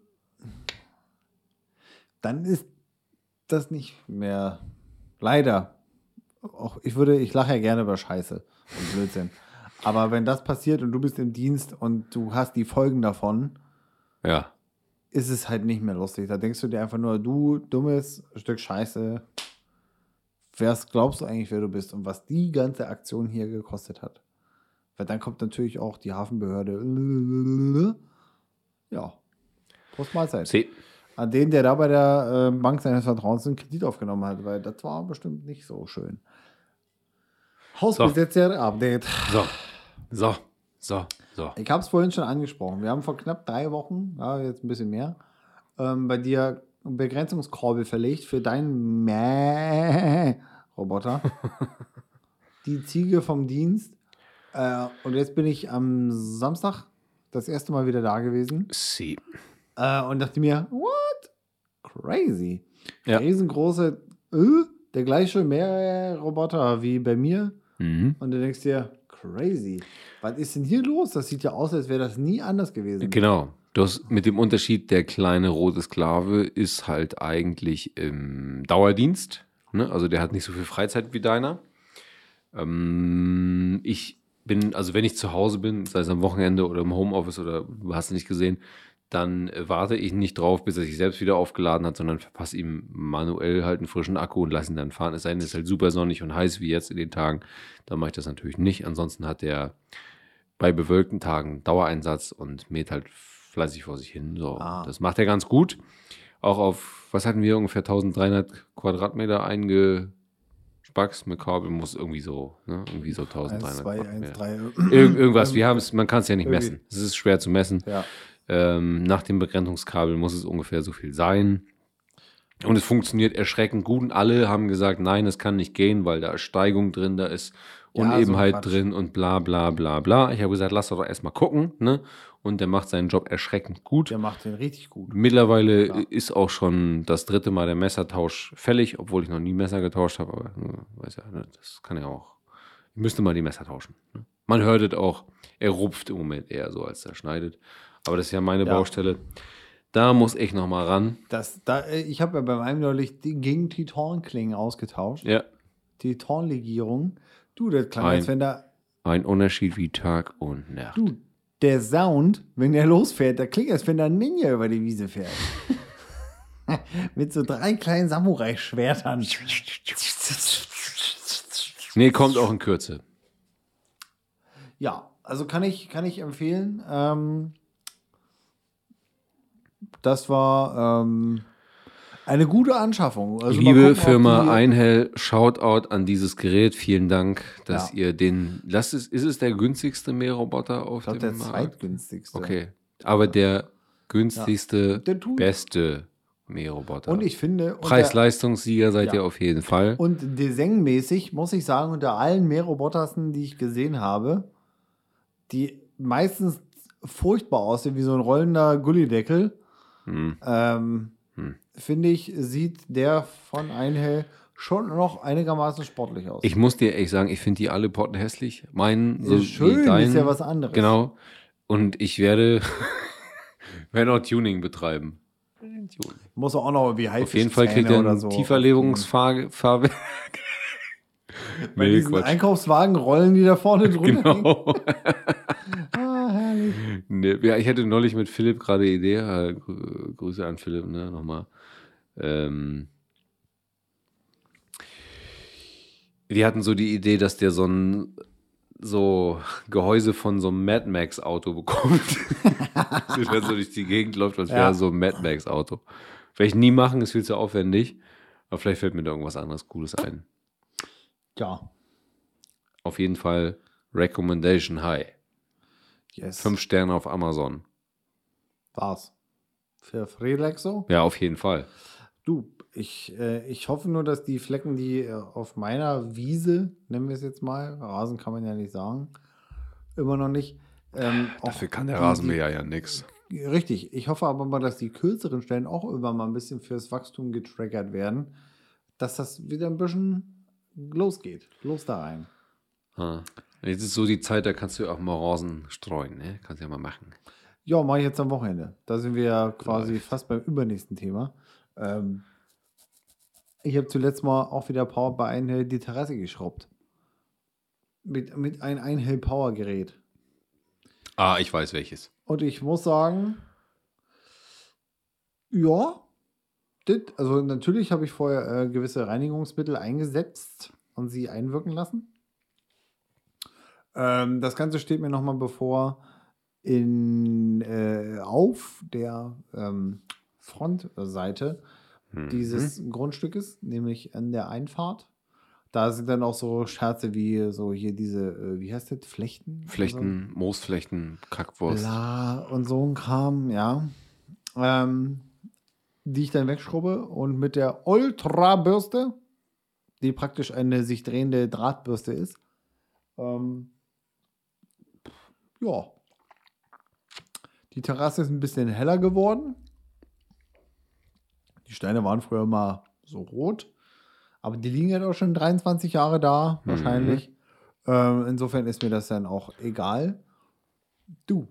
A: dann ist das nicht mehr. Leider. Auch ich würde, ich lache ja gerne über Scheiße und Blödsinn. Aber wenn das passiert und du bist im Dienst und du hast die Folgen davon,
B: Ja.
A: ist es halt nicht mehr lustig. Da denkst du dir einfach nur, du dummes Stück Scheiße. Wer glaubst du eigentlich, wer du bist und was die ganze Aktion hier gekostet hat? Weil dann kommt natürlich auch die Hafenbehörde. Ja. Prost Mahlzeit.
B: C.
A: An den, der da bei der äh, Bank seines Vertrauens einen Kredit aufgenommen hat, weil das war bestimmt nicht so schön. Hausbesetzer-Update.
B: So. So. So. So.
A: Ich habe es vorhin schon angesprochen. Wir haben vor knapp drei Wochen, ja, jetzt ein bisschen mehr, ähm, bei dir Begrenzungskorbel verlegt für deinen Mäh-Roboter. Die Ziege vom Dienst. Äh, und jetzt bin ich am Samstag das erste Mal wieder da gewesen
B: C.
A: äh, und dachte mir, what? Crazy.
B: Ja.
A: Riesengroße, äh, der gleiche Mähroboter wie bei mir.
B: Mhm.
A: Und du denkst dir, crazy. Was ist denn hier los? Das sieht ja aus, als wäre das nie anders gewesen.
B: Genau. Das mit dem Unterschied, der kleine rote Sklave ist halt eigentlich im Dauerdienst. Ne? Also der hat nicht so viel Freizeit wie deiner. Ähm, ich bin, also wenn ich zu Hause bin, sei es am Wochenende oder im Homeoffice oder du hast es nicht gesehen, dann äh, warte ich nicht drauf, bis er sich selbst wieder aufgeladen hat, sondern verpasse ihm manuell halt einen frischen Akku und lasse ihn dann fahren. Es sei denn, es ist halt super sonnig und heiß wie jetzt in den Tagen. Dann mache ich das natürlich nicht. Ansonsten hat der bei bewölkten Tagen Dauereinsatz und mäht halt fleißig vor sich hin. So,
A: Ah.
B: das macht er ganz gut. Auch auf, was hatten wir, ungefähr 1300 Quadratmeter eingespackst mit Kabel, muss irgendwie so, ne? irgendwie so 1300
A: 1, 2, 1,
B: Quadratmeter.
A: 3.
B: Irg irgendwas, wir haben es, man kann es ja nicht
A: Irgendwie.
B: messen. Es ist schwer zu messen.
A: Ja.
B: Ähm, nach dem Begrenzungskabel muss es ungefähr so viel sein. Und es funktioniert erschreckend gut. Und alle haben gesagt, nein, es kann nicht gehen, weil da ist Steigung drin, da ist
A: Ja,
B: Unebenheit
A: so Quatsch.
B: drin und bla bla bla bla. Ich habe gesagt, lass doch erstmal gucken. Ne? Und der macht seinen Job erschreckend gut.
A: Der macht den richtig gut.
B: Mittlerweile
A: Klar.
B: ist auch schon das dritte Mal der Messertausch fällig, obwohl ich noch nie Messer getauscht habe. Aber äh, weiß ja, ne, das kann ja auch. Ich müsste mal die Messer tauschen. Ne? Man hört es auch. Er rupft im Moment eher so, als er schneidet. Aber das ist ja meine
A: Ja.
B: Baustelle. Da muss ich noch mal ran.
A: Das, da, ich habe ja bei meinem neulich die- gegen Titanklingen ausgetauscht.
B: Ja,
A: Titanlegierung. Du, das klang,
B: Ein-
A: als wenn da.
B: ein Unterschied wie Tag und Nacht.
A: Du, der Sound, wenn der losfährt, der klingt, als wenn da ein Ninja über die Wiese fährt. Mit so drei kleinen Samurai-Schwertern.
B: Nee, kommt auch in Kürze.
A: Ja, also kann ich, kann ich empfehlen. Ähm, das war ähm, eine gute Anschaffung. Also
B: Liebe
A: gucken,
B: Firma
A: die-
B: Einhell, Shoutout an dieses Gerät. Vielen Dank, dass
A: Ja.
B: ihr den. Das ist, ist es der günstigste Mähroboter auf
A: Ich glaube,
B: dem
A: der
B: Markt?
A: zweitgünstigste.
B: Okay. Aber der günstigste,
A: Der tut.
B: beste Mähroboter.
A: Und ich finde,
B: Preis-Leistungssieger seid
A: Ja.
B: ihr auf jeden Fall.
A: Und designmäßig muss ich sagen, unter allen Mährobotersen, die ich gesehen habe, die meistens furchtbar aussieht, wie so ein rollender Gullideckel,
B: Hm.
A: ähm,
B: Hm.
A: Finde ich, sieht der von Einhell schon noch einigermaßen sportlich aus.
B: Ich muss dir echt sagen, ich finde die alle Potten hässlich. Meinen, so
A: Ist schön,
B: dein,
A: ist ja was anderes.
B: Genau. Und ich werde, werde auch Tuning betreiben.
A: Muss auch noch wie
B: Auf jeden Fall kriegt er ein
A: so.
B: Tieferlegungsfahrwerk.
A: Bei
B: Nee,
A: diesen
B: Quatsch.
A: Einkaufswagen rollen die da vorne drunter.
B: Genau.
A: Ah, herrlich.
B: Nee, ja, ich hatte neulich mit Philipp gerade Idee, äh, grü- Grüße an Philipp, ne, nochmal. Ähm, wir hatten so die Idee, dass der so ein so Gehäuse von so einem Mad Max Auto bekommt. er so durch die Gegend läuft, als wäre
A: Ja.
B: so ein Mad Max Auto. Vielleicht nie machen, ist viel zu aufwendig. Aber vielleicht fällt mir da irgendwas anderes Cooles ein.
A: Ja.
B: Auf jeden Fall Recommendation High.
A: Yes.
B: Fünf Sterne auf Amazon.
A: war's. Für Freelexo?
B: Ja, auf jeden Fall.
A: Du, ich, äh, ich hoffe nur, dass die Flecken, die äh, auf meiner Wiese, nennen wir es jetzt mal, Rasen kann man ja nicht sagen, immer noch nicht. Ähm, auch
B: Dafür kann der
A: die-
B: Rasenmäher ja
A: die- Richtig. Ich hoffe aber mal, dass die kürzeren Stellen auch irgendwann mal ein bisschen fürs Wachstum getriggert werden, dass das wieder ein bisschen losgeht. Los da rein.
B: Ah. Jetzt ist so die Zeit, da kannst du auch mal Rasen streuen, ne? Kannst ja mal machen.
A: Ja, mache ich jetzt am Wochenende. Da sind wir ja quasi
B: Läuft.
A: fast beim übernächsten Thema. Ähm, ich habe zuletzt mal auch wieder Power bei Einhell die Terrasse geschraubt. Mit, mit einem Einhell Power Gerät.
B: Ah, ich weiß welches.
A: Und ich muss sagen, ja, dit, also natürlich habe ich vorher äh, gewisse Reinigungsmittel eingesetzt und sie einwirken lassen. Ähm, das Ganze steht mir nochmal bevor in, äh, auf der ähm, Frontseite
B: Mhm.
A: dieses Grundstückes, nämlich an der Einfahrt. Da sind dann auch so Scherze wie so hier diese, äh, wie heißt das, Flechten?
B: Flechten, Moosflechten,
A: Also,
B: Kackwurst.
A: bla und so ein Kram, ja. Ähm, die ich dann wegschrubbe und mit der Ultra-Bürste, die praktisch eine sich drehende Drahtbürste ist, ähm, ja. Die Terrasse ist ein bisschen heller geworden. Die Steine waren früher mal so rot, aber die liegen jetzt auch schon 23 Jahre da, wahrscheinlich. Ähm, insofern ist mir das dann auch egal. Du.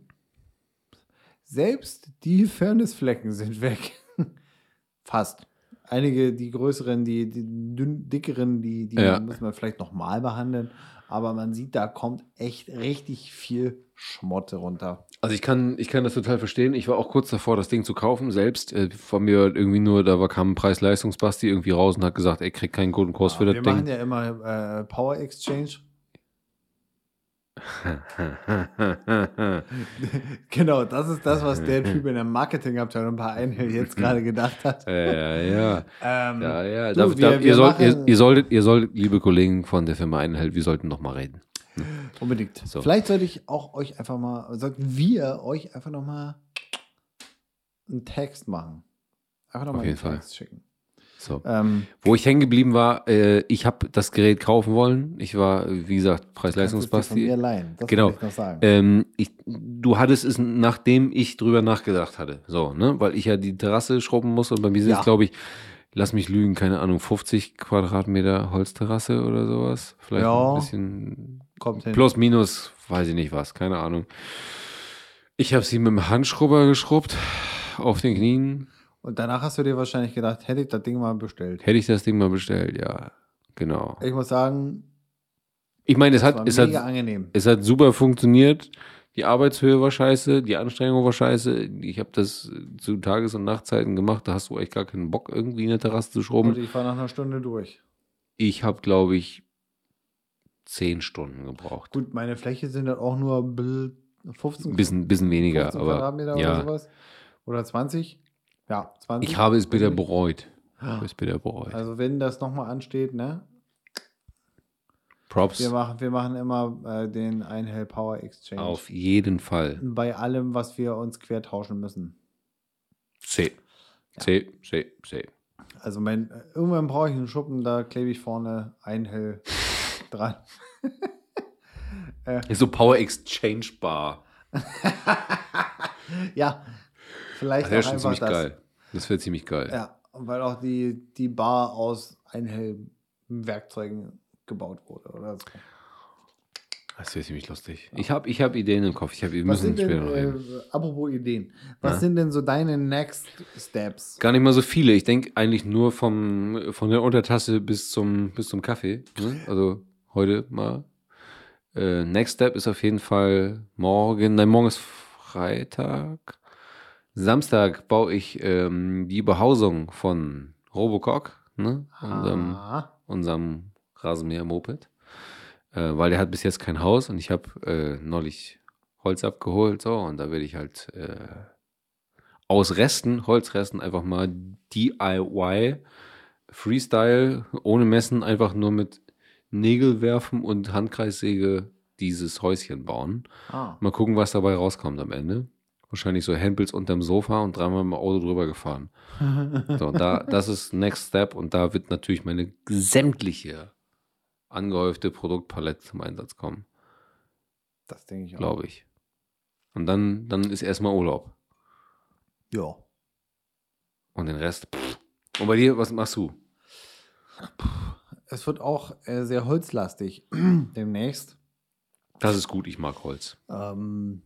A: Selbst die Fairnessflecken sind weg. Fast. Einige, die größeren, die, die dünn, dickeren, die, die
B: Ja.
A: muss man vielleicht nochmal behandeln. Aber man sieht, da kommt echt richtig viel Schmotte runter.
B: Also ich kann, ich kann das total verstehen. Ich war auch kurz davor, das Ding zu kaufen, selbst. Äh, von mir irgendwie nur, da war, kam ein Preis-Leistungsbasti irgendwie raus und hat gesagt, ey, krieg keinen guten Kurs für
A: wir
B: das
A: machen
B: Ding.
A: ja immer äh, Power Exchange. Genau, das ist das, was der Typ in der Marketingabteilung bei Einhell jetzt gerade gedacht hat.
B: ja, ja.
A: Ähm,
B: Ja, ja.
A: Du,
B: Da,
A: wir-
B: da,
A: wir
B: ihr, sollt, ihr, ihr, solltet, ihr solltet, liebe Kollegen von der Firma Einhalt, wir sollten noch mal reden.
A: Unbedingt.
B: So.
A: Vielleicht sollte ich auch euch einfach mal, sollten wir euch einfach noch mal einen Text machen. Einfach noch
B: Auf
A: mal
B: jeden
A: einen
B: Fall.
A: Text schicken.
B: So.
A: Ähm,
B: Wo ich hängen geblieben war, äh, ich habe das Gerät kaufen wollen. Ich war, wie gesagt, Preis-Leistungsbasti. Genau. Ähm, ich, du hattest es, nachdem ich drüber nachgedacht hatte. So, ne? Weil ich ja die Terrasse schrubben muss und bei mir sind
A: Ja.
B: es, glaube ich, lass mich lügen, keine Ahnung, 50 Quadratmeter Holzterrasse oder sowas. Vielleicht
A: Ja.
B: ein bisschen
A: Kommt hin.
B: plus, minus, weiß ich nicht was, keine Ahnung. Ich habe sie mit dem Handschrubber geschrubbt, auf den Knien.
A: Und danach hast du dir wahrscheinlich gedacht, hätte ich das Ding mal bestellt.
B: Hätte ich das Ding mal bestellt, ja, genau.
A: Ich muss sagen,
B: Ich meine, es hat, es
A: mega
B: hat,
A: angenehm.
B: es hat super funktioniert. Die Arbeitshöhe war scheiße, die Anstrengung war scheiße. Ich habe das zu Tages- und Nachtzeiten gemacht. Da hast du echt gar keinen Bock, irgendwie in der Terrasse zu
A: Und
B: schrubben.
A: ich war nach einer Stunde durch.
B: Ich habe, glaube ich, zehn Stunden gebraucht.
A: Gut, meine Fläche sind dann auch nur bl- 15,
B: Ein bisschen, bisschen weniger,
A: 15
B: aber
A: Quadratmeter oder
B: ja,
A: sowas. Oder 20. Ja, 20.
B: ich habe es bitter bereut. Ich habe es bitter bereut.
A: Also wenn das nochmal ansteht, ne?
B: Props
A: Wir machen, wir machen immer äh, den Einhell Power Exchange.
B: auf jeden Fall.
A: Bei allem, was wir uns quer tauschen müssen.
B: C. C, C, C.
A: Also mein, äh, irgendwann brauche ich einen Schuppen, da klebe ich vorne Einhell dran.
B: Ist so Power Exchange Bar.
A: Ja, vielleicht auch
B: schon
A: einfach
B: ziemlich
A: das.
B: geil. Das wäre ziemlich geil.
A: Ja, weil auch die, die Bar aus einhelligen Werkzeugen gebaut wurde. Oder so.
B: Das wäre ziemlich lustig. Ich habe ich hab Ideen im Kopf. Ich hab, wir
A: Was
B: müssen
A: sind denn,
B: später noch reden.
A: äh, apropos Ideen, was
B: Ja?
A: sind denn so deine Next Steps?
B: Gar nicht mal so viele. Ich denke eigentlich nur vom, von der Untertasse bis zum, bis zum Kaffee. Ne? Also heute mal. Äh, Next Step ist auf jeden Fall morgen. Nein, morgen ist Freitag. Samstag baue ich ähm, die Behausung von Robocock, ne? unserem,
A: Ah,
B: unserem Rasenmäher-Moped. Äh, weil der hat bis jetzt kein Haus und ich habe äh, neulich Holz abgeholt. So, und da werde ich halt äh, aus Resten, Holzresten, einfach mal DIY, Freestyle, ohne Messen, einfach nur mit Nägel werfen und Handkreissäge dieses Häuschen bauen.
A: ah.
B: Mal gucken, was dabei rauskommt am Ende. Wahrscheinlich so Hempels unterm Sofa und dreimal mit dem Auto drüber gefahren. So, da, das ist Next Step und da wird natürlich meine sämtliche angehäufte Produktpalette zum Einsatz kommen,
A: Das denke ich auch.
B: glaube ich. Und dann, dann ist erstmal Urlaub.
A: Ja.
B: Und den Rest. Pff. Und bei dir, was machst du?
A: Es wird auch äh, sehr holzlastig demnächst.
B: Das ist gut, ich mag Holz.
A: Ähm,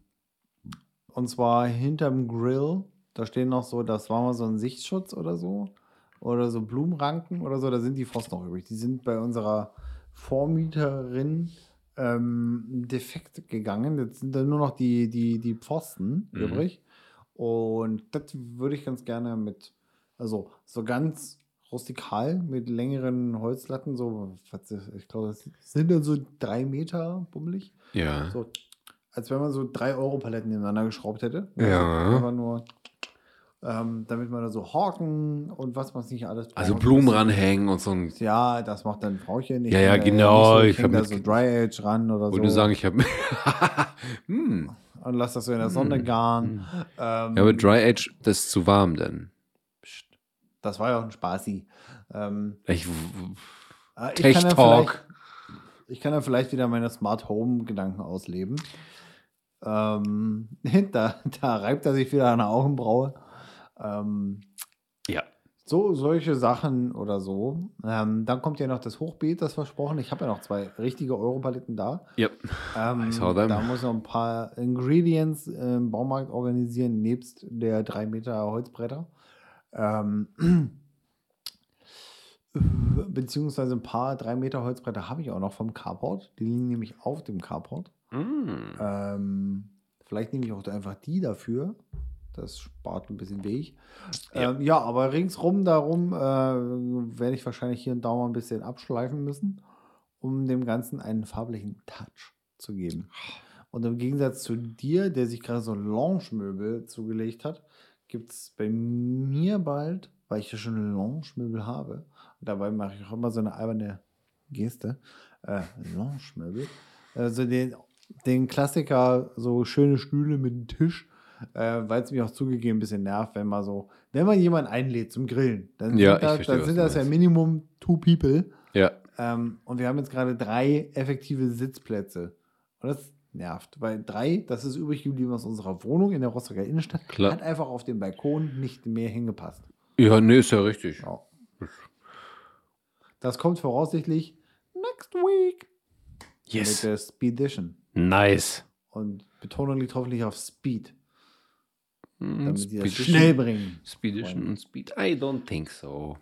A: und zwar hinterm Grill, da stehen noch so, das war mal so ein Sichtschutz oder so. Oder so Blumenranken oder so, da sind die Frost noch übrig. Die sind bei unserer Vormieterin ähm, defekt gegangen. Jetzt sind da nur noch die, die, die Pfosten
B: Mhm.
A: übrig. Und das würde ich ganz gerne mit, also so ganz rustikal mit längeren Holzlatten, so, ich glaube, das sind dann so drei Meter bummelig.
B: Ja.
A: So, als wenn man so drei Euro-Paletten nebeneinander geschraubt hätte.
B: Ja.
A: Also einfach nur, ähm, damit man da so Haken und was man nicht alles
B: Also
A: braucht.
B: Blumen ranhängen und so ein.
A: Ja, das macht dann Frauchen nicht.
B: Ja, ja,
A: da
B: genau, ich
A: so, ich häng
B: hab
A: da so Dry Edge ran oder so.
B: Wollte sagen, ich habe. hm.
A: und lass das so in der Sonne garen. Ähm,
B: Ja, aber Dry Edge, das ist zu warm dann.
A: das war ja auch ein Spaßi. Ähm,
B: Ich,
A: äh, ich
B: Tech
A: kann ja
B: Talk.
A: vielleicht- Ich kann ja vielleicht wieder meine Smart Home Gedanken ausleben. Ähm, da, da reibt er sich wieder an der Augenbraue. Ähm,
B: ja.
A: so, solche Sachen oder so. Ähm, dann kommt ja noch das Hochbeet, das versprochen. Ich habe ja noch zwei richtige Europaletten da.
B: Ja.
A: Ähm,
B: saw them.
A: da muss noch ein paar Ingredients im Baumarkt organisieren, nebst der 3 Meter Holzbretter. Ähm, beziehungsweise ein paar 3 Meter Holzbretter habe ich auch noch vom Carport. Die liegen nämlich auf dem Carport.
B: Mm.
A: Ähm, vielleicht nehme ich auch einfach die dafür. Das spart ein bisschen Weg.
B: Ja.
A: Ähm, ja aber ringsrum darum äh, werde ich wahrscheinlich hier und da mal ein bisschen abschleifen müssen, um dem Ganzen einen farblichen Touch zu geben. Und im Gegensatz zu dir, der sich gerade so Lounge-Möbel zugelegt hat, gibt es bei mir bald, weil ich ja schon Lounge-Möbel habe, dabei mache ich auch immer so eine alberne Geste, äh, Lounge-Möbel, also den, den Klassiker, so schöne Stühle mit einem Tisch, äh, weil es mich auch zugegeben ein bisschen nervt, wenn man so, wenn man jemanden einlädt zum Grillen, dann
B: Ja,
A: sind, da,
B: verstehe,
A: dann sind das ja. Minimum two people.
B: Ja.
A: Ähm, und wir haben jetzt gerade drei effektive Sitzplätze. Und das nervt, weil drei, das ist übrig geblieben aus unserer Wohnung in der Rostocker Innenstadt,
B: Klar.
A: hat einfach auf dem Balkon nicht mehr hingepasst.
B: Ja, nee, ist ja richtig.
A: Ja. Das kommt voraussichtlich next week mit
B: Yes.
A: der Speed Edition.
B: Nice.
A: Und Betonung liegt hoffentlich auf Speed,
B: Mm,
A: damit sie das
B: Speedition-
A: schnell bringen.
B: Speedition und Speed. I don't think so.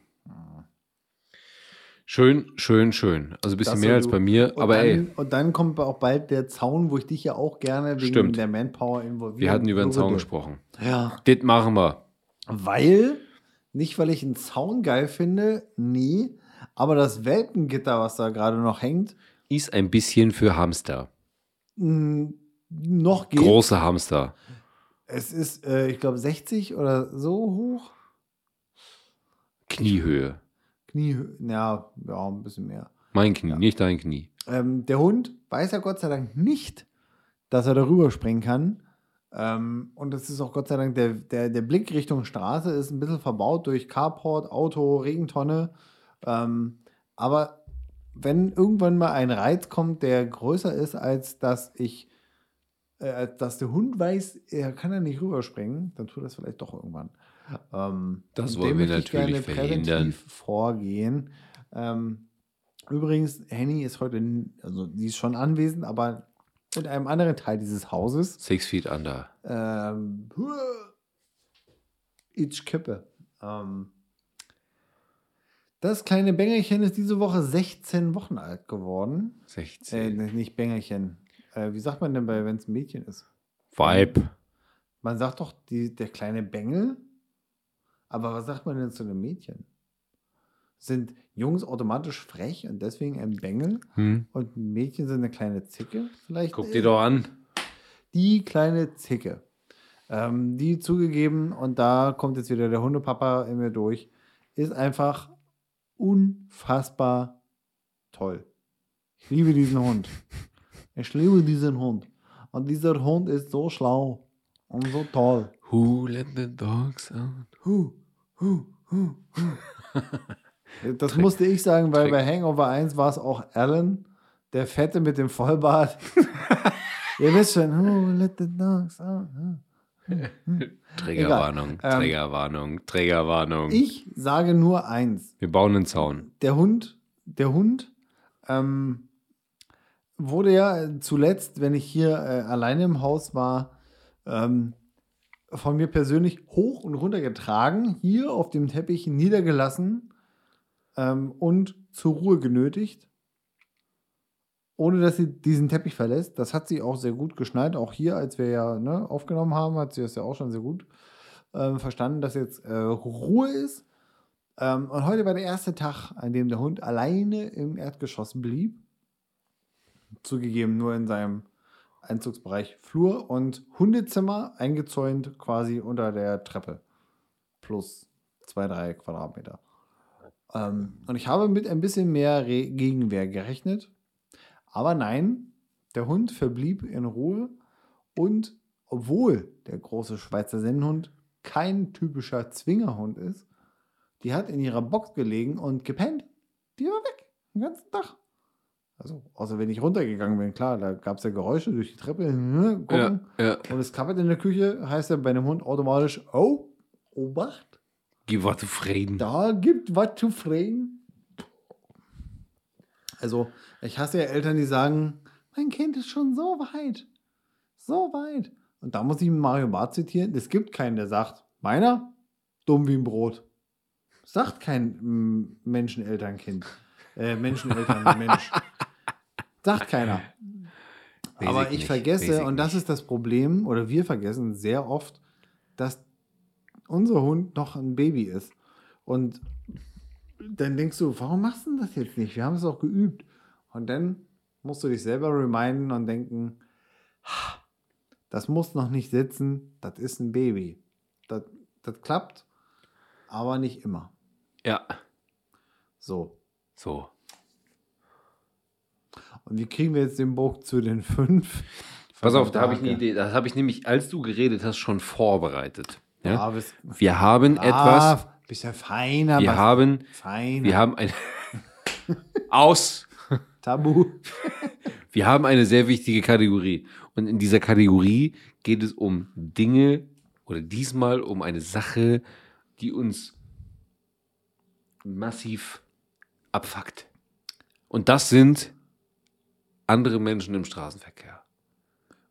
B: Schön, schön, schön. Also ein bisschen
A: Das
B: mehr als bei mir,
A: Und
B: aber
A: dann,
B: ey,
A: Und dann kommt auch bald der Zaun, wo ich dich ja auch gerne wegen
B: Stimmt.
A: der Manpower involviere.
B: wir hatten über den Zaun gesprochen.
A: Ja.
B: Das machen wir.
A: Weil, nicht weil ich einen Zaun geil finde, nee, aber das Welpengitter, was da gerade noch hängt,
B: Ist ein bisschen für Hamster.
A: Mh, noch geht.
B: Große Hamster.
A: Es ist, äh, ich glaube, 60 oder so hoch.
B: Kniehöhe.
A: Knie, ja, ja, ein bisschen mehr.
B: Mein Knie, nicht dein Knie.
A: Ähm, der Hund weiß ja Gott sei Dank nicht, dass er darüber springen kann. Ähm, und es ist auch Gott sei Dank, der, der, der Blick Richtung Straße ist ein bisschen verbaut durch Carport, Auto, Regentonne. Ähm, aber wenn irgendwann mal ein Reiz kommt, der größer ist, als dass ich äh, dass der Hund weiß, er kann ja nicht rüberspringen, dann tut er das vielleicht doch irgendwann. Ähm,
B: Das wollen wir natürlich
A: gerne
B: verhindern.
A: präventiv vorgehen. Ähm, übrigens, Henny ist heute, also die ist schon anwesend, aber in einem anderen Teil dieses Hauses.
B: Six Feet Under.
A: Ähm, ich kippe. Ähm, das kleine Bängerchen ist diese Woche 16 Wochen alt geworden. Äh,
B: 16.
A: nicht Bängerchen. Äh, wie sagt man denn, wenn es ein Mädchen ist?
B: Vibe.
A: Man sagt doch die, der kleine Bengel. Aber was sagt man denn zu einem Mädchen? Sind Jungs automatisch frech und deswegen ein Bengel?
B: Hm?
A: Und Mädchen sind eine kleine Zicke? Vielleicht
B: Guck
A: äh,
B: dir doch an.
A: die kleine Zicke. Ähm, die zugegeben, und da kommt jetzt wieder der Hundepapa in mir durch, ist einfach unfassbar toll. Ich liebe diesen Hund. Ich liebe diesen Hund. Und dieser Hund ist so schlau und so toll.
B: Who let the dogs out?
A: Hu, hu, hu, hu. Das musste ich sagen, weil
B: Trick.
A: bei Hangover 1 war es auch Alan, der Fette mit dem Vollbart. Ihr wisst schon, who let the dogs out.
B: Triggerwarnung,
A: Egal. Ähm,
B: Triggerwarnung, Triggerwarnung.
A: Ich sage nur eins.
B: Wir bauen einen Zaun.
A: Der Hund, der Hund ähm, wurde ja zuletzt, wenn ich hier äh, alleine im Haus war, ähm, von mir persönlich hoch und runter getragen, hier auf dem Teppich niedergelassen ähm, und zur Ruhe genötigt, ohne dass sie diesen Teppich verlässt. Das hat sie auch sehr gut geschnallt. Auch hier, als wir ja ne, aufgenommen haben, hat sie das ja auch schon sehr gut ähm, verstanden, dass jetzt äh, Ruhe ist. Ähm, und heute war der erste Tag, an dem der Hund alleine im Erdgeschoss blieb. Zugegeben nur in seinem Einzugsbereich Flur und Hundezimmer eingezäunt quasi unter der Treppe. Plus zwei, drei Quadratmeter. Ähm, und ich habe mit ein bisschen mehr Re Gegenwehr gerechnet. Aber nein, der Hund verblieb in Ruhe und obwohl der große Schweizer Sennenhund kein typischer Zwingerhund ist, die hat in ihrer Box gelegen und gepennt. Die war weg, den ganzen Tag. Also, außer wenn ich runtergegangen bin, klar, da gab es ja Geräusche durch die Treppe. ne, Gucken.
B: ja.
A: Und es klappert in der Küche, heißt ja bei einem Hund automatisch, oh, Obacht,
B: Gib was zufrieden.
A: da gibt was zu freien. Also, ich hasse ja Eltern, die sagen, mein Kind ist schon so weit. So weit. Und da muss ich Mario Barth zitieren. Es gibt keinen, der sagt, meiner, dumm wie ein Brot. Sagt kein mm, Menschenelternkind. Äh, Menscheneltern, Mensch. Sagt keiner.
B: Weiß
A: Aber
B: ich
A: ich vergesse,
B: ich
A: und das ist das Problem, oder wir vergessen sehr oft, dass unser Hund noch ein Baby ist. Und dann denkst du, warum machst du das jetzt nicht? Wir haben es auch geübt. Und dann musst du dich selber reminden und denken, "Ha, das muss noch nicht sitzen, das ist ein Baby. Das, das klappt, aber nicht immer.
B: Ja.
A: So.
B: So.
A: Und wie kriegen wir jetzt den Bogen zu den fünf?
B: Pass auf, da habe ich eine. Idee. Das habe ich nämlich, als du geredet hast, schon vorbereitet. Ja?
A: Ja,
B: Wir haben etwas.
A: Ah, bisschen feiner.
B: Wir haben,
A: feiner.
B: wir haben ein. Aus!
A: Tabu.
B: Wir haben eine sehr wichtige Kategorie. Und in dieser Kategorie geht es um Dinge oder diesmal um eine Sache, die uns massiv abfuckt. Und das sind andere Menschen im Straßenverkehr.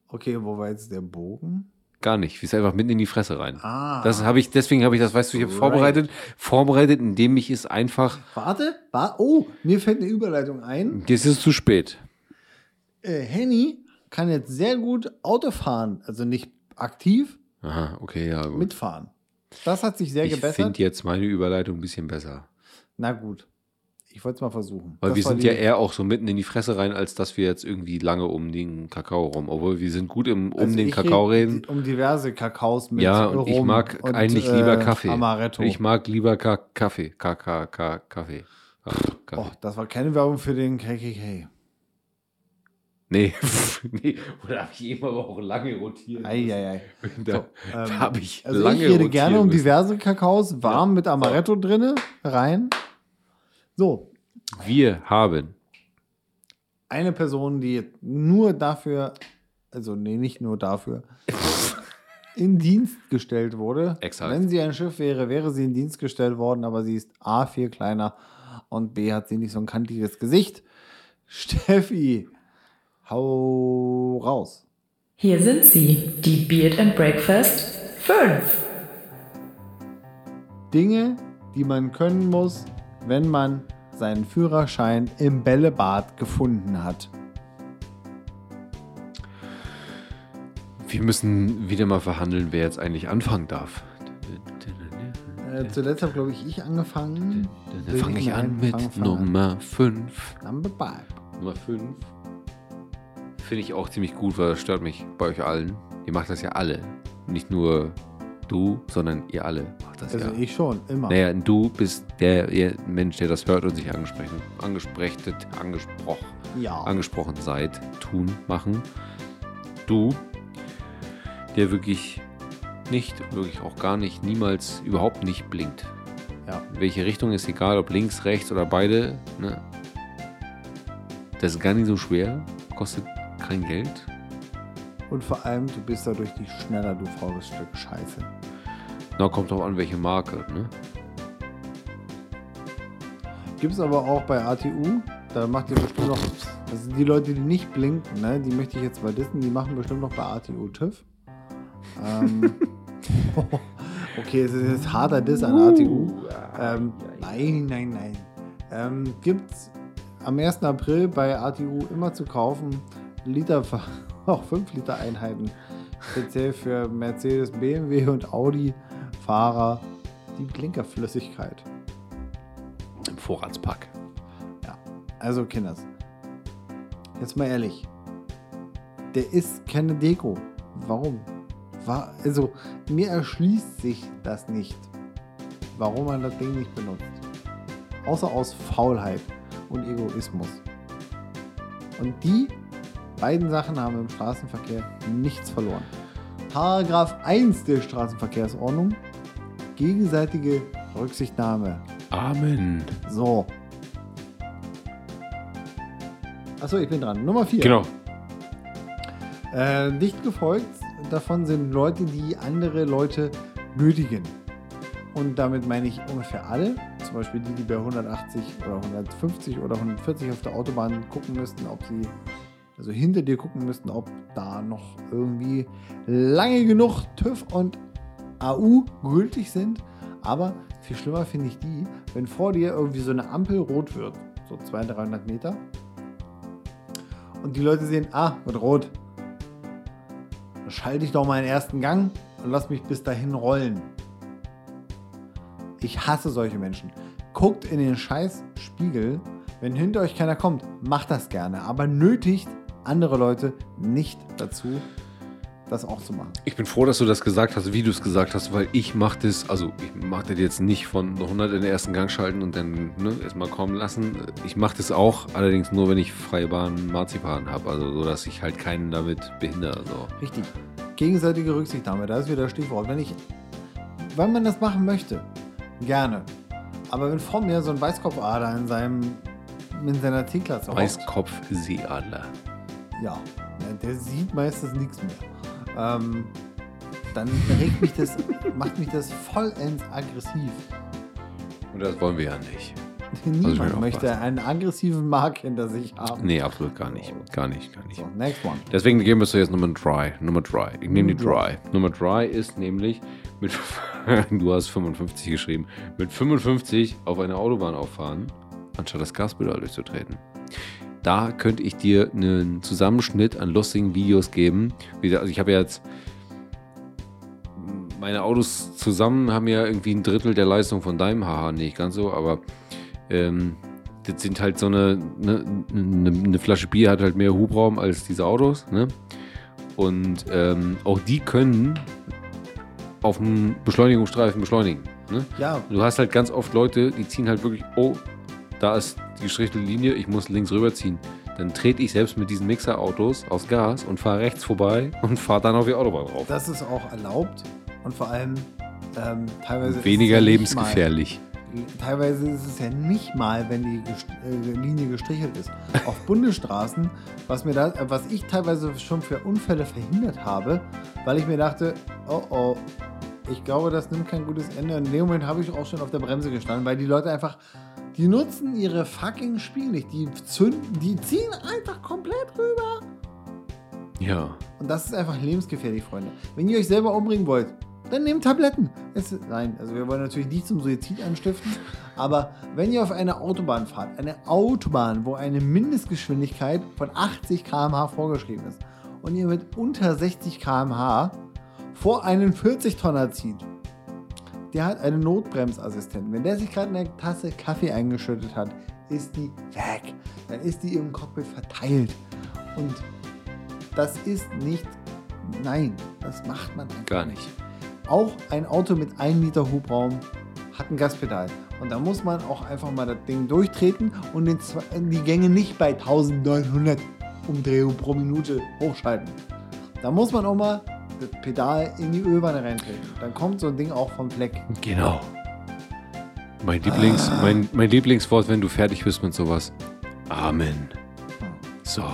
A: Okay, wo war jetzt der Bogen?
B: Gar nicht. Wir sind einfach mitten in die Fresse rein.
A: Ah.
B: Das habe ich, deswegen habe ich das, weißt du, ich habe
A: Right.
B: vorbereitet, vorbereitet, indem ich es einfach,
A: Warte, wa oh, mir fällt eine Überleitung ein.
B: jetzt ist es zu spät.
A: Äh, Henny kann jetzt sehr gut Auto fahren, also nicht aktiv,
B: Aha, okay, ja, gut.
A: mitfahren. Das hat sich sehr
B: ich
A: gebessert.
B: finde jetzt meine Überleitung ein bisschen besser.
A: Na gut, ich wollte es mal versuchen.
B: Weil
A: Das
B: wir sind ja eher auch so mitten in die Fresse rein, als dass wir jetzt irgendwie lange um den Kakao rum. Obwohl wir sind gut im um
A: also
B: den
A: ich
B: Kakao
A: red
B: reden.
A: Um diverse Kakaos mit
B: Ja, und ich mag
A: und,
B: eigentlich
A: äh,
B: lieber Kaffee.
A: Amaretto.
B: Ich mag lieber Ka Kaffee. Ka Ka Ka Kaffee. Ach, Kaffee.
A: oh, das war keine Werbung für den KKK.
B: Nee. nee. Oder habe ich eben aber auch lange rotiert.
A: Eieiei.
B: Da,
A: So,
B: da
A: ähm,
B: habe ich
A: Also
B: lange
A: ich rede gerne um
B: müssen.
A: diverse Kakaos, warm mit Amaretto drinne, rein. So,
B: Wir haben
A: eine Person, die nur dafür also nee, nicht nur dafür, in Dienst gestellt wurde.
B: Exakt.
A: Wenn sie ein Schiff wäre, wäre sie in Dienst gestellt worden, aber sie ist A, viel kleiner und B, hat sie nicht so ein kantiges Gesicht. Steffi, hau raus.
C: Hier sind sie, die Beard and Breakfast 5.
A: Dinge, die man können muss, wenn man seinen Führerschein im Bällebad gefunden hat.
B: Wir müssen wieder mal verhandeln, wer jetzt eigentlich anfangen darf.
A: Äh, zuletzt habe, glaube ich, ich angefangen.
B: Dann fange ich an mit
A: fang- fang
B: Nummer 5.
A: an. Number five.
B: Nummer 5. Finde ich auch ziemlich gut, weil das stört mich bei euch allen. Ihr macht das ja alle. Nicht nur du, sondern ihr alle macht das
A: Also
B: ja.
A: ich schon, immer.
B: Naja, du bist der, der Mensch, der das hört und sich angesprochen, angesprechtet, angesprochen,
A: ja.
B: angesprochen seid, tun, machen. Du, der wirklich nicht, wirklich auch gar nicht, niemals, überhaupt nicht blinkt.
A: ja.
B: Welche Richtung ist egal, ob links, rechts oder beide. Ne? Das ist gar nicht so schwer, kostet kein Geld.
A: Und vor allem, du bist dadurch nicht schneller, du faules Stück Scheiße.
B: Na, kommt drauf an, welche Marke. Ne?
A: Gibt es aber auch bei ATU. Da macht ihr bestimmt noch. Also die Leute, die nicht blinken, ne, die möchte ich jetzt mal dissen, die machen bestimmt noch bei ATU TÜV. Ähm, okay, es ist jetzt harter Diss an ATU. Ähm, nein, nein, nein. Ähm, Gibt es am 1. April bei ATU immer zu kaufen Liter, auch 5 Liter Einheiten. Speziell für Mercedes, BMW und Audi Fahrer die Blinkerflüssigkeit.
B: Im Vorratspack.
A: Ja, also Kinders. Jetzt mal ehrlich. Der ist keine Deko. Warum? War, also, mir erschließt sich das nicht, warum man das Ding nicht benutzt. Außer aus Faulheit und Egoismus. Und die beiden Sachen haben im Straßenverkehr nichts verloren. Paragraph 1 der Straßenverkehrsordnung. Gegenseitige Rücksichtnahme.
B: Amen.
A: So. Achso, ich bin dran. Nummer 4.
B: Genau.
A: Äh, dicht gefolgt davon sind Leute, die andere Leute nötigen. Und damit meine ich ungefähr alle. Zum Beispiel die, die bei 180 oder 150 oder 140 auf der Autobahn gucken müssten, ob sie, also hinter dir gucken müssten, ob da noch irgendwie lange genug TÜV und AU gültig sind. Aber viel schlimmer finde ich die, wenn vor dir irgendwie so eine Ampel rot wird, so 200, 300 Meter. Und die Leute sehen, ah, wird rot. Dann schalte ich doch mal den ersten Gang und lass mich bis dahin rollen. Ich hasse solche Menschen. Guckt in den scheiß Spiegel. Wenn hinter euch keiner kommt, macht das gerne. Aber nötigt andere Leute nicht dazu, das auch zu machen.
B: Ich bin froh, dass du das gesagt hast, wie du es gesagt hast, weil ich mache das, also ich mache das jetzt nicht von 100 in den ersten Gang schalten und dann ne, erstmal kommen lassen. Ich mache das auch, allerdings nur, wenn ich freie Bahn Marzipan habe, also so, dass ich halt keinen damit behindere. So.
A: Richtig. Gegenseitige Rücksichtnahme, da ist wieder das Stichwort. Wenn ich, wenn man das machen möchte, gerne. Aber wenn vor mir so ein Weißkopfader in seinem, in seiner T-Klasse
B: Weißkopf-Seeadler.
A: Ja, der sieht meistens nichts mehr. Ähm, dann regt mich das, macht mich das vollends aggressiv.
B: Und das wollen wir ja nicht.
A: Niemand
B: mir
A: möchte
B: aufpassen.
A: einen aggressiven Mark hinter sich haben.
B: Nee, absolut gar nicht. Gar nicht, gar nicht.
A: So, next one.
B: Deswegen geben wir es jetzt Nummer 3. Nummer 3. Ich nehme die 3. Nummer 3 ist nämlich mit, du hast 55 geschrieben, mit 55 auf eine Autobahn auffahren, anstatt das Gaspedal durchzutreten. Da könnte ich dir einen Zusammenschnitt an lustigen Videos geben. Also ich habe ja jetzt meine Autos zusammen haben ja irgendwie ein Drittel der Leistung von deinem haha, nicht ganz so, aber ähm, das sind halt so eine, ne, eine, eine Flasche Bier hat halt mehr Hubraum als diese Autos, ne? Und ähm, auch die können auf dem Beschleunigungsstreifen beschleunigen. Ne?
A: Ja,
B: Du hast halt ganz oft Leute, die ziehen halt wirklich, oh, da ist die gestrichelte Linie, ich muss links rüberziehen. Dann trete ich selbst mit diesen Mixerautos aus Gas und fahre rechts vorbei und fahre dann auf die Autobahn drauf.
A: das ist auch erlaubt und vor allem ähm, teilweise. ist es
B: Weniger
A: ja
B: lebensgefährlich.
A: Mal, teilweise ist es ja nicht mal, wenn die gest äh, Linie gestrichelt ist. Auf Bundesstraßen, was, mir da, äh, was ich teilweise schon für Unfälle verhindert habe, weil ich mir dachte, oh oh, ich glaube, das nimmt kein gutes Ende. Und in dem Moment habe ich auch schon auf der Bremse gestanden, weil die Leute einfach, die nutzen ihre fucking Spiel nicht. Die zünden, die ziehen einfach komplett rüber.
B: Ja.
A: Und das ist einfach lebensgefährlich, Freunde. Wenn ihr euch selber umbringen wollt, dann nehmt Tabletten. Es, nein, also wir wollen natürlich nicht zum Suizid anstiften, aber wenn ihr auf eine Autobahn fahrt, eine Autobahn, wo eine Mindestgeschwindigkeit von 80 km/h vorgeschrieben ist und ihr mit unter 60 km/h vor einen 40-Tonner zieht, der hat einen Notbremsassistenten. Wenn der sich gerade eine Tasse Kaffee eingeschüttet hat, ist die weg. Dann ist die im Cockpit verteilt. Und das ist nicht. Nein, das macht man einfach
B: Gar nicht.
A: auch ein Auto mit 1 Liter Hubraum hat ein Gaspedal. Und da muss man auch einfach mal das Ding durchtreten und die Gänge nicht bei 1900 Umdrehungen pro Minute hochschalten. Da muss man auch mal Pedal in die Ölwanne reintreten. Dann kommt so ein Ding auch vom Fleck.
B: Genau. Mein, Lieblings, mein, mein Lieblingswort, wenn du fertig bist mit sowas. Amen. So,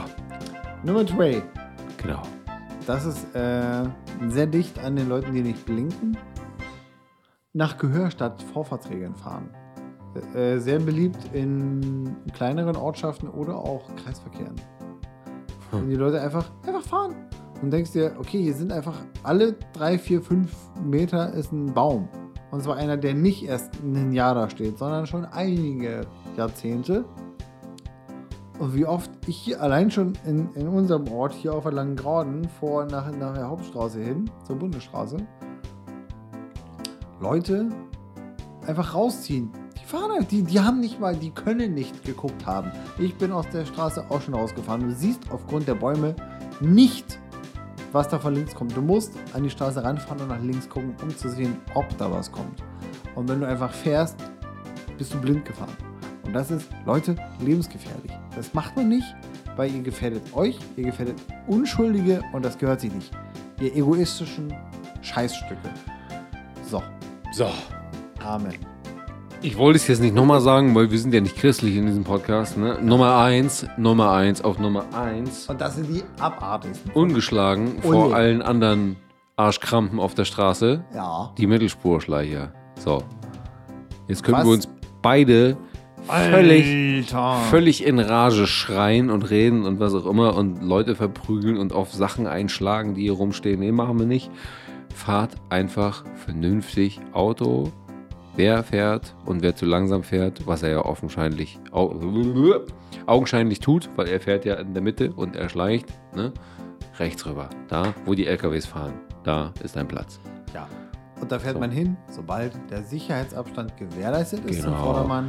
A: Nummer 2.
B: genau.
A: Das ist äh, sehr dicht an den Leuten, die nicht blinken. Nach Gehör statt Vorfahrtsregeln fahren. Äh, sehr beliebt in kleineren Ortschaften oder auch Kreisverkehren. Wenn die Leute einfach, einfach fahren. Und denkst dir, okay, hier sind einfach alle drei, vier, fünf Meter ist ein Baum. Und zwar einer, der nicht erst ein Jahr da steht, sondern schon einige Jahrzehnte. Und wie oft ich hier allein schon in, in unserem Ort, hier auf der Langen Graden, vor nach, nach der Hauptstraße hin, zur Bundesstraße, Leute einfach rausziehen. Die fahren halt, die, die haben nicht mal, die können nicht geguckt haben. Ich bin aus der Straße auch schon rausgefahren. Du siehst aufgrund der Bäume nicht, was da von links kommt. Du musst an die Straße ranfahren und nach links gucken, um zu sehen, ob da was kommt. Und wenn du einfach fährst, bist du blind gefahren. Und das ist, Leute, lebensgefährlich. Das macht man nicht, weil ihr gefährdet euch, ihr gefährdet Unschuldige und das gehört sich nicht. Ihr egoistischen Scheißstücke. So,
B: So.
A: Amen.
B: Ich wollte es jetzt nicht nochmal sagen, weil wir sind ja nicht christlich in diesem Podcast. Ne? Nummer eins, Nummer eins, auf Nummer eins.
A: Und das sind die abartigsten.
B: Ungeschlagen
A: Oh
B: vor
A: je.
B: allen anderen Arschkrampen auf der Straße.
A: Ja.
B: Die Mittelspurschleicher. So. Jetzt können
A: Was?
B: wir uns beide völlig,
A: Alter.
B: völlig in Rage schreien und reden und was auch immer und Leute verprügeln und auf Sachen einschlagen, die hier rumstehen. Nee, machen wir nicht. Fahrt einfach vernünftig Auto. Wer fährt und wer zu langsam fährt, was er ja offensichtlich au augenscheinlich tut, weil er fährt ja in der Mitte und er schleicht, ne? rechts rüber. Da, wo die LKWs fahren. Da ist ein Platz.
A: Ja. Und da fährt
B: So.
A: man hin, sobald der Sicherheitsabstand gewährleistet ist zum
B: Genau.
A: Vordermann.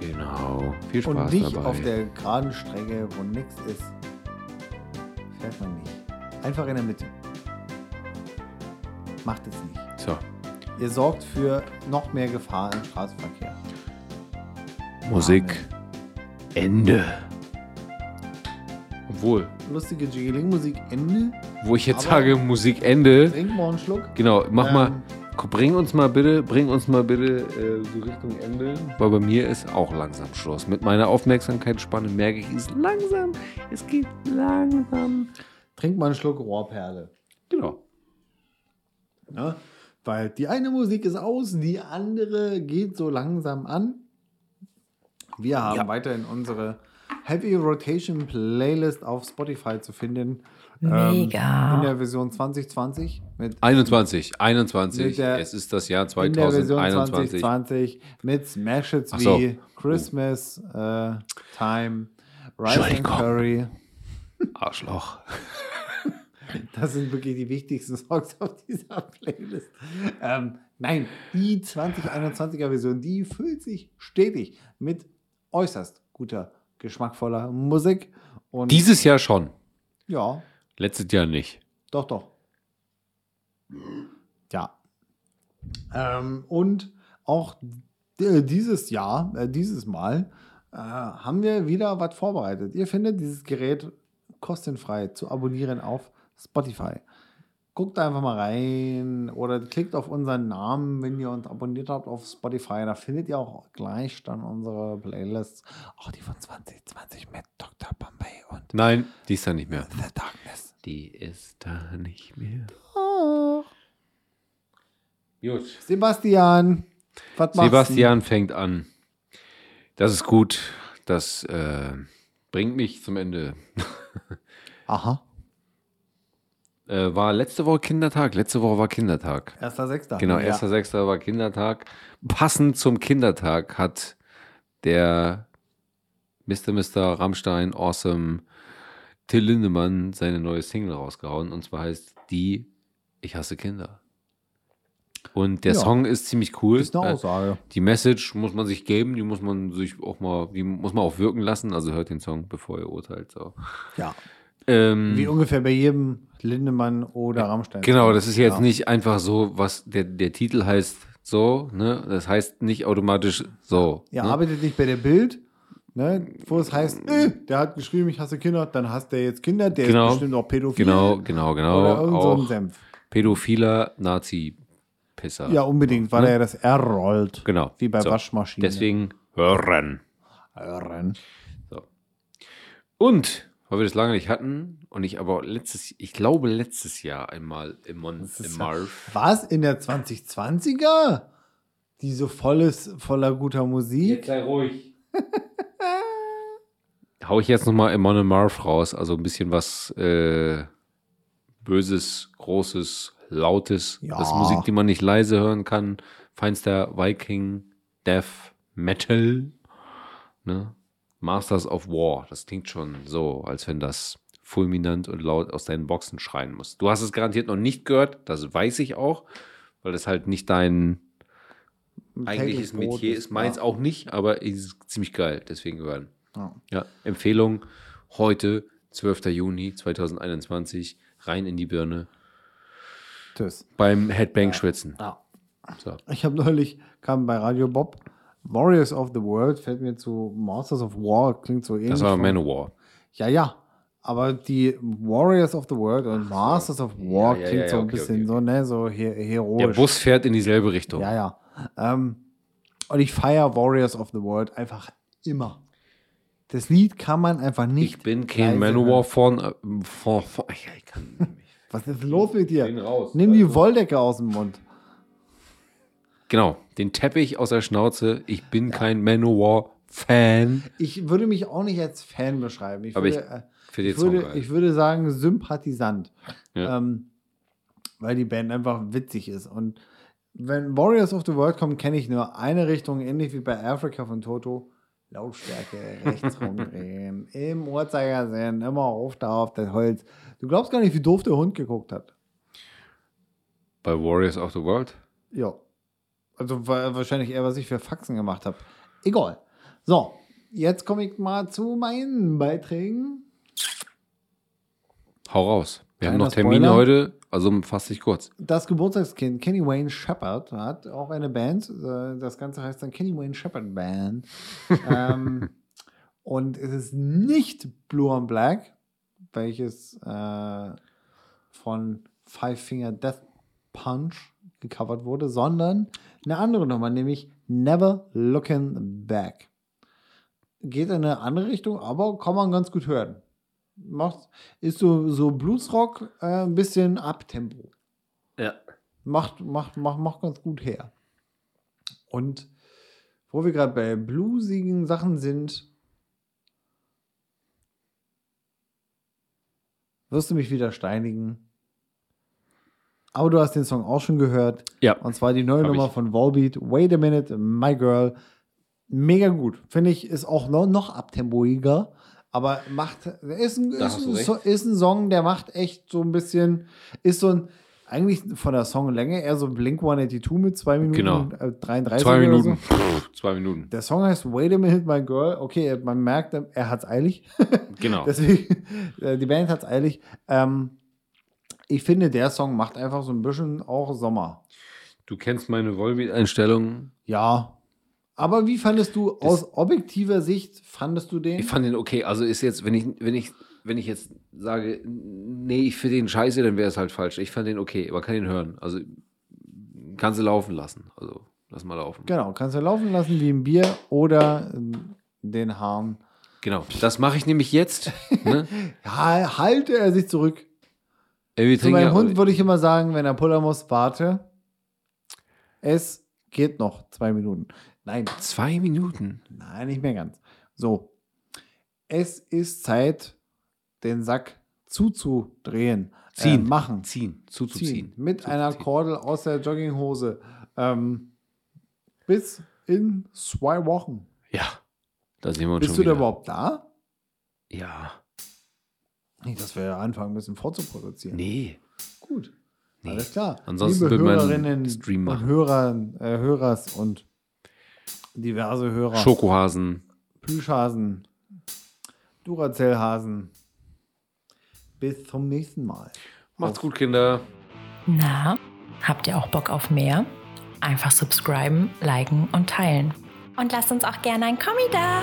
B: Genau. Viel Spaß
A: Und nicht
B: dabei.
A: auf der geraden Strecke, wo nichts ist, fährt man nicht. Einfach in der Mitte. Macht es nicht.
B: so.
A: Ihr sorgt für noch mehr Gefahr im Straßenverkehr.
B: Musik. Ende. Obwohl,
A: Lustige Jiggling-Musik Ende.
B: wo ich jetzt sage Musik Ende,
A: Trink mal einen Schluck.
B: genau, mach
A: Ähm,
B: mal, bring uns mal bitte, bring uns mal bitte äh, so Richtung Ende, weil bei mir ist auch langsam Schluss. Mit meiner Aufmerksamkeitsspanne merke ich, es ist langsam, es geht langsam.
A: Trink mal einen Schluck Rohrperle.
B: Genau.
A: Ne? Weil die eine Musik ist aus, die andere geht so langsam an. Wir haben
B: Ja.
A: weiterhin unsere Heavy Rotation Playlist auf Spotify zu finden.
C: Mega.
A: Ähm, in der Version 2020 mit
B: 21, 21,
A: Mit der-
B: es ist das Jahr
A: in der Version
B: 2021.
A: 2020 mit Smash Hits
B: Ach so.
A: wie Christmas äh, Time, Rice and. Curry.
B: Arschloch.
A: Das sind wirklich die wichtigsten Songs auf dieser Playlist. Ähm, nein, die 2021er Version, die füllt sich stetig mit äußerst guter, geschmackvoller Musik. Und
B: Dieses Jahr schon,
A: ja,
B: letztes Jahr nicht.
A: doch, doch. Ja. Ähm, und auch äh, dieses Jahr, äh, dieses Mal, äh, haben wir wieder was vorbereitet. Ihr findet dieses Gerät kostenfrei zu abonnieren auf Spotify. Guckt einfach mal rein oder klickt auf unseren Namen, wenn ihr uns abonniert habt auf Spotify. Da findet ihr auch gleich dann unsere Playlists. Auch die von 2020 mit Dr. Bombay und
B: Nein, die ist da nicht mehr.
A: The Darkness.
B: Die ist da nicht mehr.
A: Oh.
B: Gut.
A: Sebastian,
B: Sebastian fängt an. Das ist gut. Das äh, bringt mich zum Ende.
A: du? Aha,
B: Äh, war letzte Woche Kindertag. Letzte Woche war Kindertag.
A: 1.6.
B: Genau,
A: ja.
B: 1.6. war Kindertag. Passend zum Kindertag hat der Mr. Mr. Rammstein Awesome Till Lindemann seine neue Single rausgehauen. Und zwar heißt die Ich hasse Kinder. Und der
A: Ja.
B: Song ist ziemlich cool.
A: Ist eine
B: Äh,
A: Aussage.
B: Die Message muss man sich geben, die muss man sich auch mal, die muss man auch wirken lassen. Also hört den Song, bevor ihr urteilt. So.
A: Ja.
B: Ähm,
A: Wie ungefähr bei jedem Lindemann oder Rammstein.
B: Genau, das ist jetzt
A: Ja.
B: nicht einfach so, was der, der Titel heißt so, ne? Das heißt nicht automatisch so.
A: Ihr
B: ne?
A: arbeitet nicht bei der Bild, ne, wo es heißt, äh, der hat geschrieben, ich hasse Kinder, dann hasst der jetzt Kinder, der
B: Genau.
A: ist bestimmt auch pädophil.
B: Genau, genau, genau.
A: Oder irgend so ein Senf.
B: pädophiler Nazi-Pisser.
A: Ja, unbedingt, weil
B: Ne?
A: er ja das R rollt.
B: Genau.
A: Wie bei
B: So.
A: Waschmaschinen.
B: Deswegen hören.
A: Hören.
B: Und, weil wir das lange nicht hatten und ich aber letztes, ich glaube letztes Jahr einmal im, Mon, im
A: ist
B: Marv.
A: Was? In der 2020er? Die so volles, voller guter Musik?
B: sei ruhig. Hau ich jetzt nochmal Amon and Marv raus, also ein bisschen was äh, Böses, Großes, Lautes.
A: Ja.
B: Das ist Musik, die man nicht leise hören kann. Feinster Viking, Death, Metal. Ne? Masters of War. Das klingt schon so, als wenn das fulminant und laut aus deinen Boxen schreien muss. Du hast es garantiert noch nicht gehört, das weiß ich auch, weil das halt nicht dein eigentliches Metier ist. Meins
A: ja.
B: auch nicht, aber es ist ziemlich geil, deswegen hören.
A: Ja.
B: Ja, Empfehlung heute, 12. Juni 2021, rein in die Birne
A: Tschüss.
B: beim Headbang schwitzen.
A: Ja.
B: So.
A: Ich habe neulich, kam bei Radio Bob, Warriors of the World, fällt mir zu Masters of War, klingt so ähnlich.
B: Das war Manowar.
A: Ja, ja. Aber die Warriors of the World und Masters of War
B: Ja, ja,
A: klingt
B: ja,
A: so ein
B: okay,
A: bisschen
B: okay,
A: so, ne, so he heroisch.
B: Der Bus fährt in dieselbe Richtung.
A: Ja, ja. Ähm, und ich feiere Warriors of the World einfach immer. Das Lied kann man einfach nicht.
B: Ich bin kein Manowar
A: hören.
B: von, äh, von, von ich, ich kann.
A: Was ist los mit dir?
B: Raus,
A: Nimm die
B: also.
A: Wolldecke aus dem Mund.
B: Genau, den Teppich aus der Schnauze. Ich bin kein Manowar-Fan.
A: Ich würde mich auch nicht als Fan beschreiben. Ich
B: Aber ich
A: würde, äh, ich,
B: Song
A: würde,
B: geil.
A: ich würde sagen Sympathisant.
B: Ja.
A: Ähm, weil die Band einfach witzig ist. Und wenn Warriors of the World kommen, kenne ich nur eine Richtung, ähnlich wie bei Africa von Toto. Lautstärke rechts rumdrehen, im Uhrzeigersinn, immer auf da auf das Holz. Du glaubst gar nicht, wie doof der Hund geguckt hat.
B: Bei Warriors of the World.
A: Ja. Also wa- wahrscheinlich eher, was ich für Faxen gemacht habe. Egal. So, jetzt komme ich mal zu meinen Beiträgen.
B: Hau raus. Wir haben
A: Kleiner
B: noch Termine
A: Spoiler.
B: heute, also fass dich kurz.
A: Das Geburtstagskind Kenny Wayne Shepherd hat auch eine Band. äh, Das Ganze heißt dann Kenny Wayne Shepherd Band. ähm, und es ist nicht Blue on Black, welches äh, von Five Finger Death Punch gecovert wurde, sondern eine andere Nummer, nämlich Never Looking Back. Geht in eine andere Richtung, aber kann man ganz gut hören. Macht, ist so, so Bluesrock, äh, ein bisschen Abtempo
B: Ja.
A: macht, macht, macht, macht ganz gut her. Und wo wir gerade bei bluesigen Sachen sind, wirst du mich wieder steinigen. Aber du hast den Song auch schon gehört.
B: Ja.
A: Und zwar die neue Nummer
B: ich.
A: von Volbeat, Wait a Minute, My Girl. Mega gut. Finde ich, ist auch noch, noch abtempoiger. Aber macht, ist ein, ist, ein, ist ein Song, der macht echt so ein bisschen, ist so ein, eigentlich von der Songlänge eher so Blink 182 mit zwei Minuten
B: Genau.
A: äh, 33
B: Zwei Minuten.
A: So.
B: Pff, zwei Minuten.
A: Der Song heißt Wait a Minute, My Girl. Okay, man merkt, er hat's eilig.
B: Genau.
A: Deswegen, äh, die Band hat's eilig. Ähm, ich finde, der Song macht einfach so ein bisschen auch Sommer.
B: Du kennst meine Volbeat-Einstellung.
A: Ja, Aber wie fandest du aus objektiver Sicht, fandest du den?
B: Ich fand den okay. Also ist jetzt, wenn ich, wenn ich, wenn ich jetzt sage, nee, ich finde den scheiße, dann wäre es halt falsch. Ich fand den okay, man kann ihn hören. Also kannst du laufen lassen. Also lass mal laufen.
A: genau, kannst du laufen lassen wie ein Bier oder ähm, den Hahn.
B: Genau. Das mache ich nämlich jetzt. Ne?
A: Ja, halte er sich zurück.
B: Ey,
A: Zu meinem
B: ja,
A: Hund würde ich immer sagen, wenn er pullern muss, warte. Es geht noch zwei Minuten. Nein,
B: zwei Minuten.
A: nein, nicht mehr ganz. So. Es ist Zeit, den Sack zuzudrehen.
B: Ziehen.
A: Äh, machen.
B: Ziehen. Zuzuziehen.
A: Ziehen. Mit
B: Zuzuziehen.
A: einer Kordel aus der Jogginghose. Ähm, bis in zwei Wochen.
B: Ja. Da sehen wir uns
A: Bist
B: schon
A: du da überhaupt da?
B: Ja.
A: Nicht, dass wir anfangen müssen vorzuproduzieren.
B: Nee.
A: Gut.
B: Nee.
A: Alles klar.
B: Ansonsten
A: Liebe Hörerinnen
B: Stream
A: und
B: machen.
A: Hörer, äh, Hörers und diverse Hörer.
B: Schokohasen.
A: Plüschhasen. Duracellhasen. Bis zum nächsten Mal.
B: Macht's gut, Kinder.
C: Na, habt ihr auch Bock auf mehr? Einfach subscriben, liken und teilen. Und lasst uns auch gerne ein Kommi da.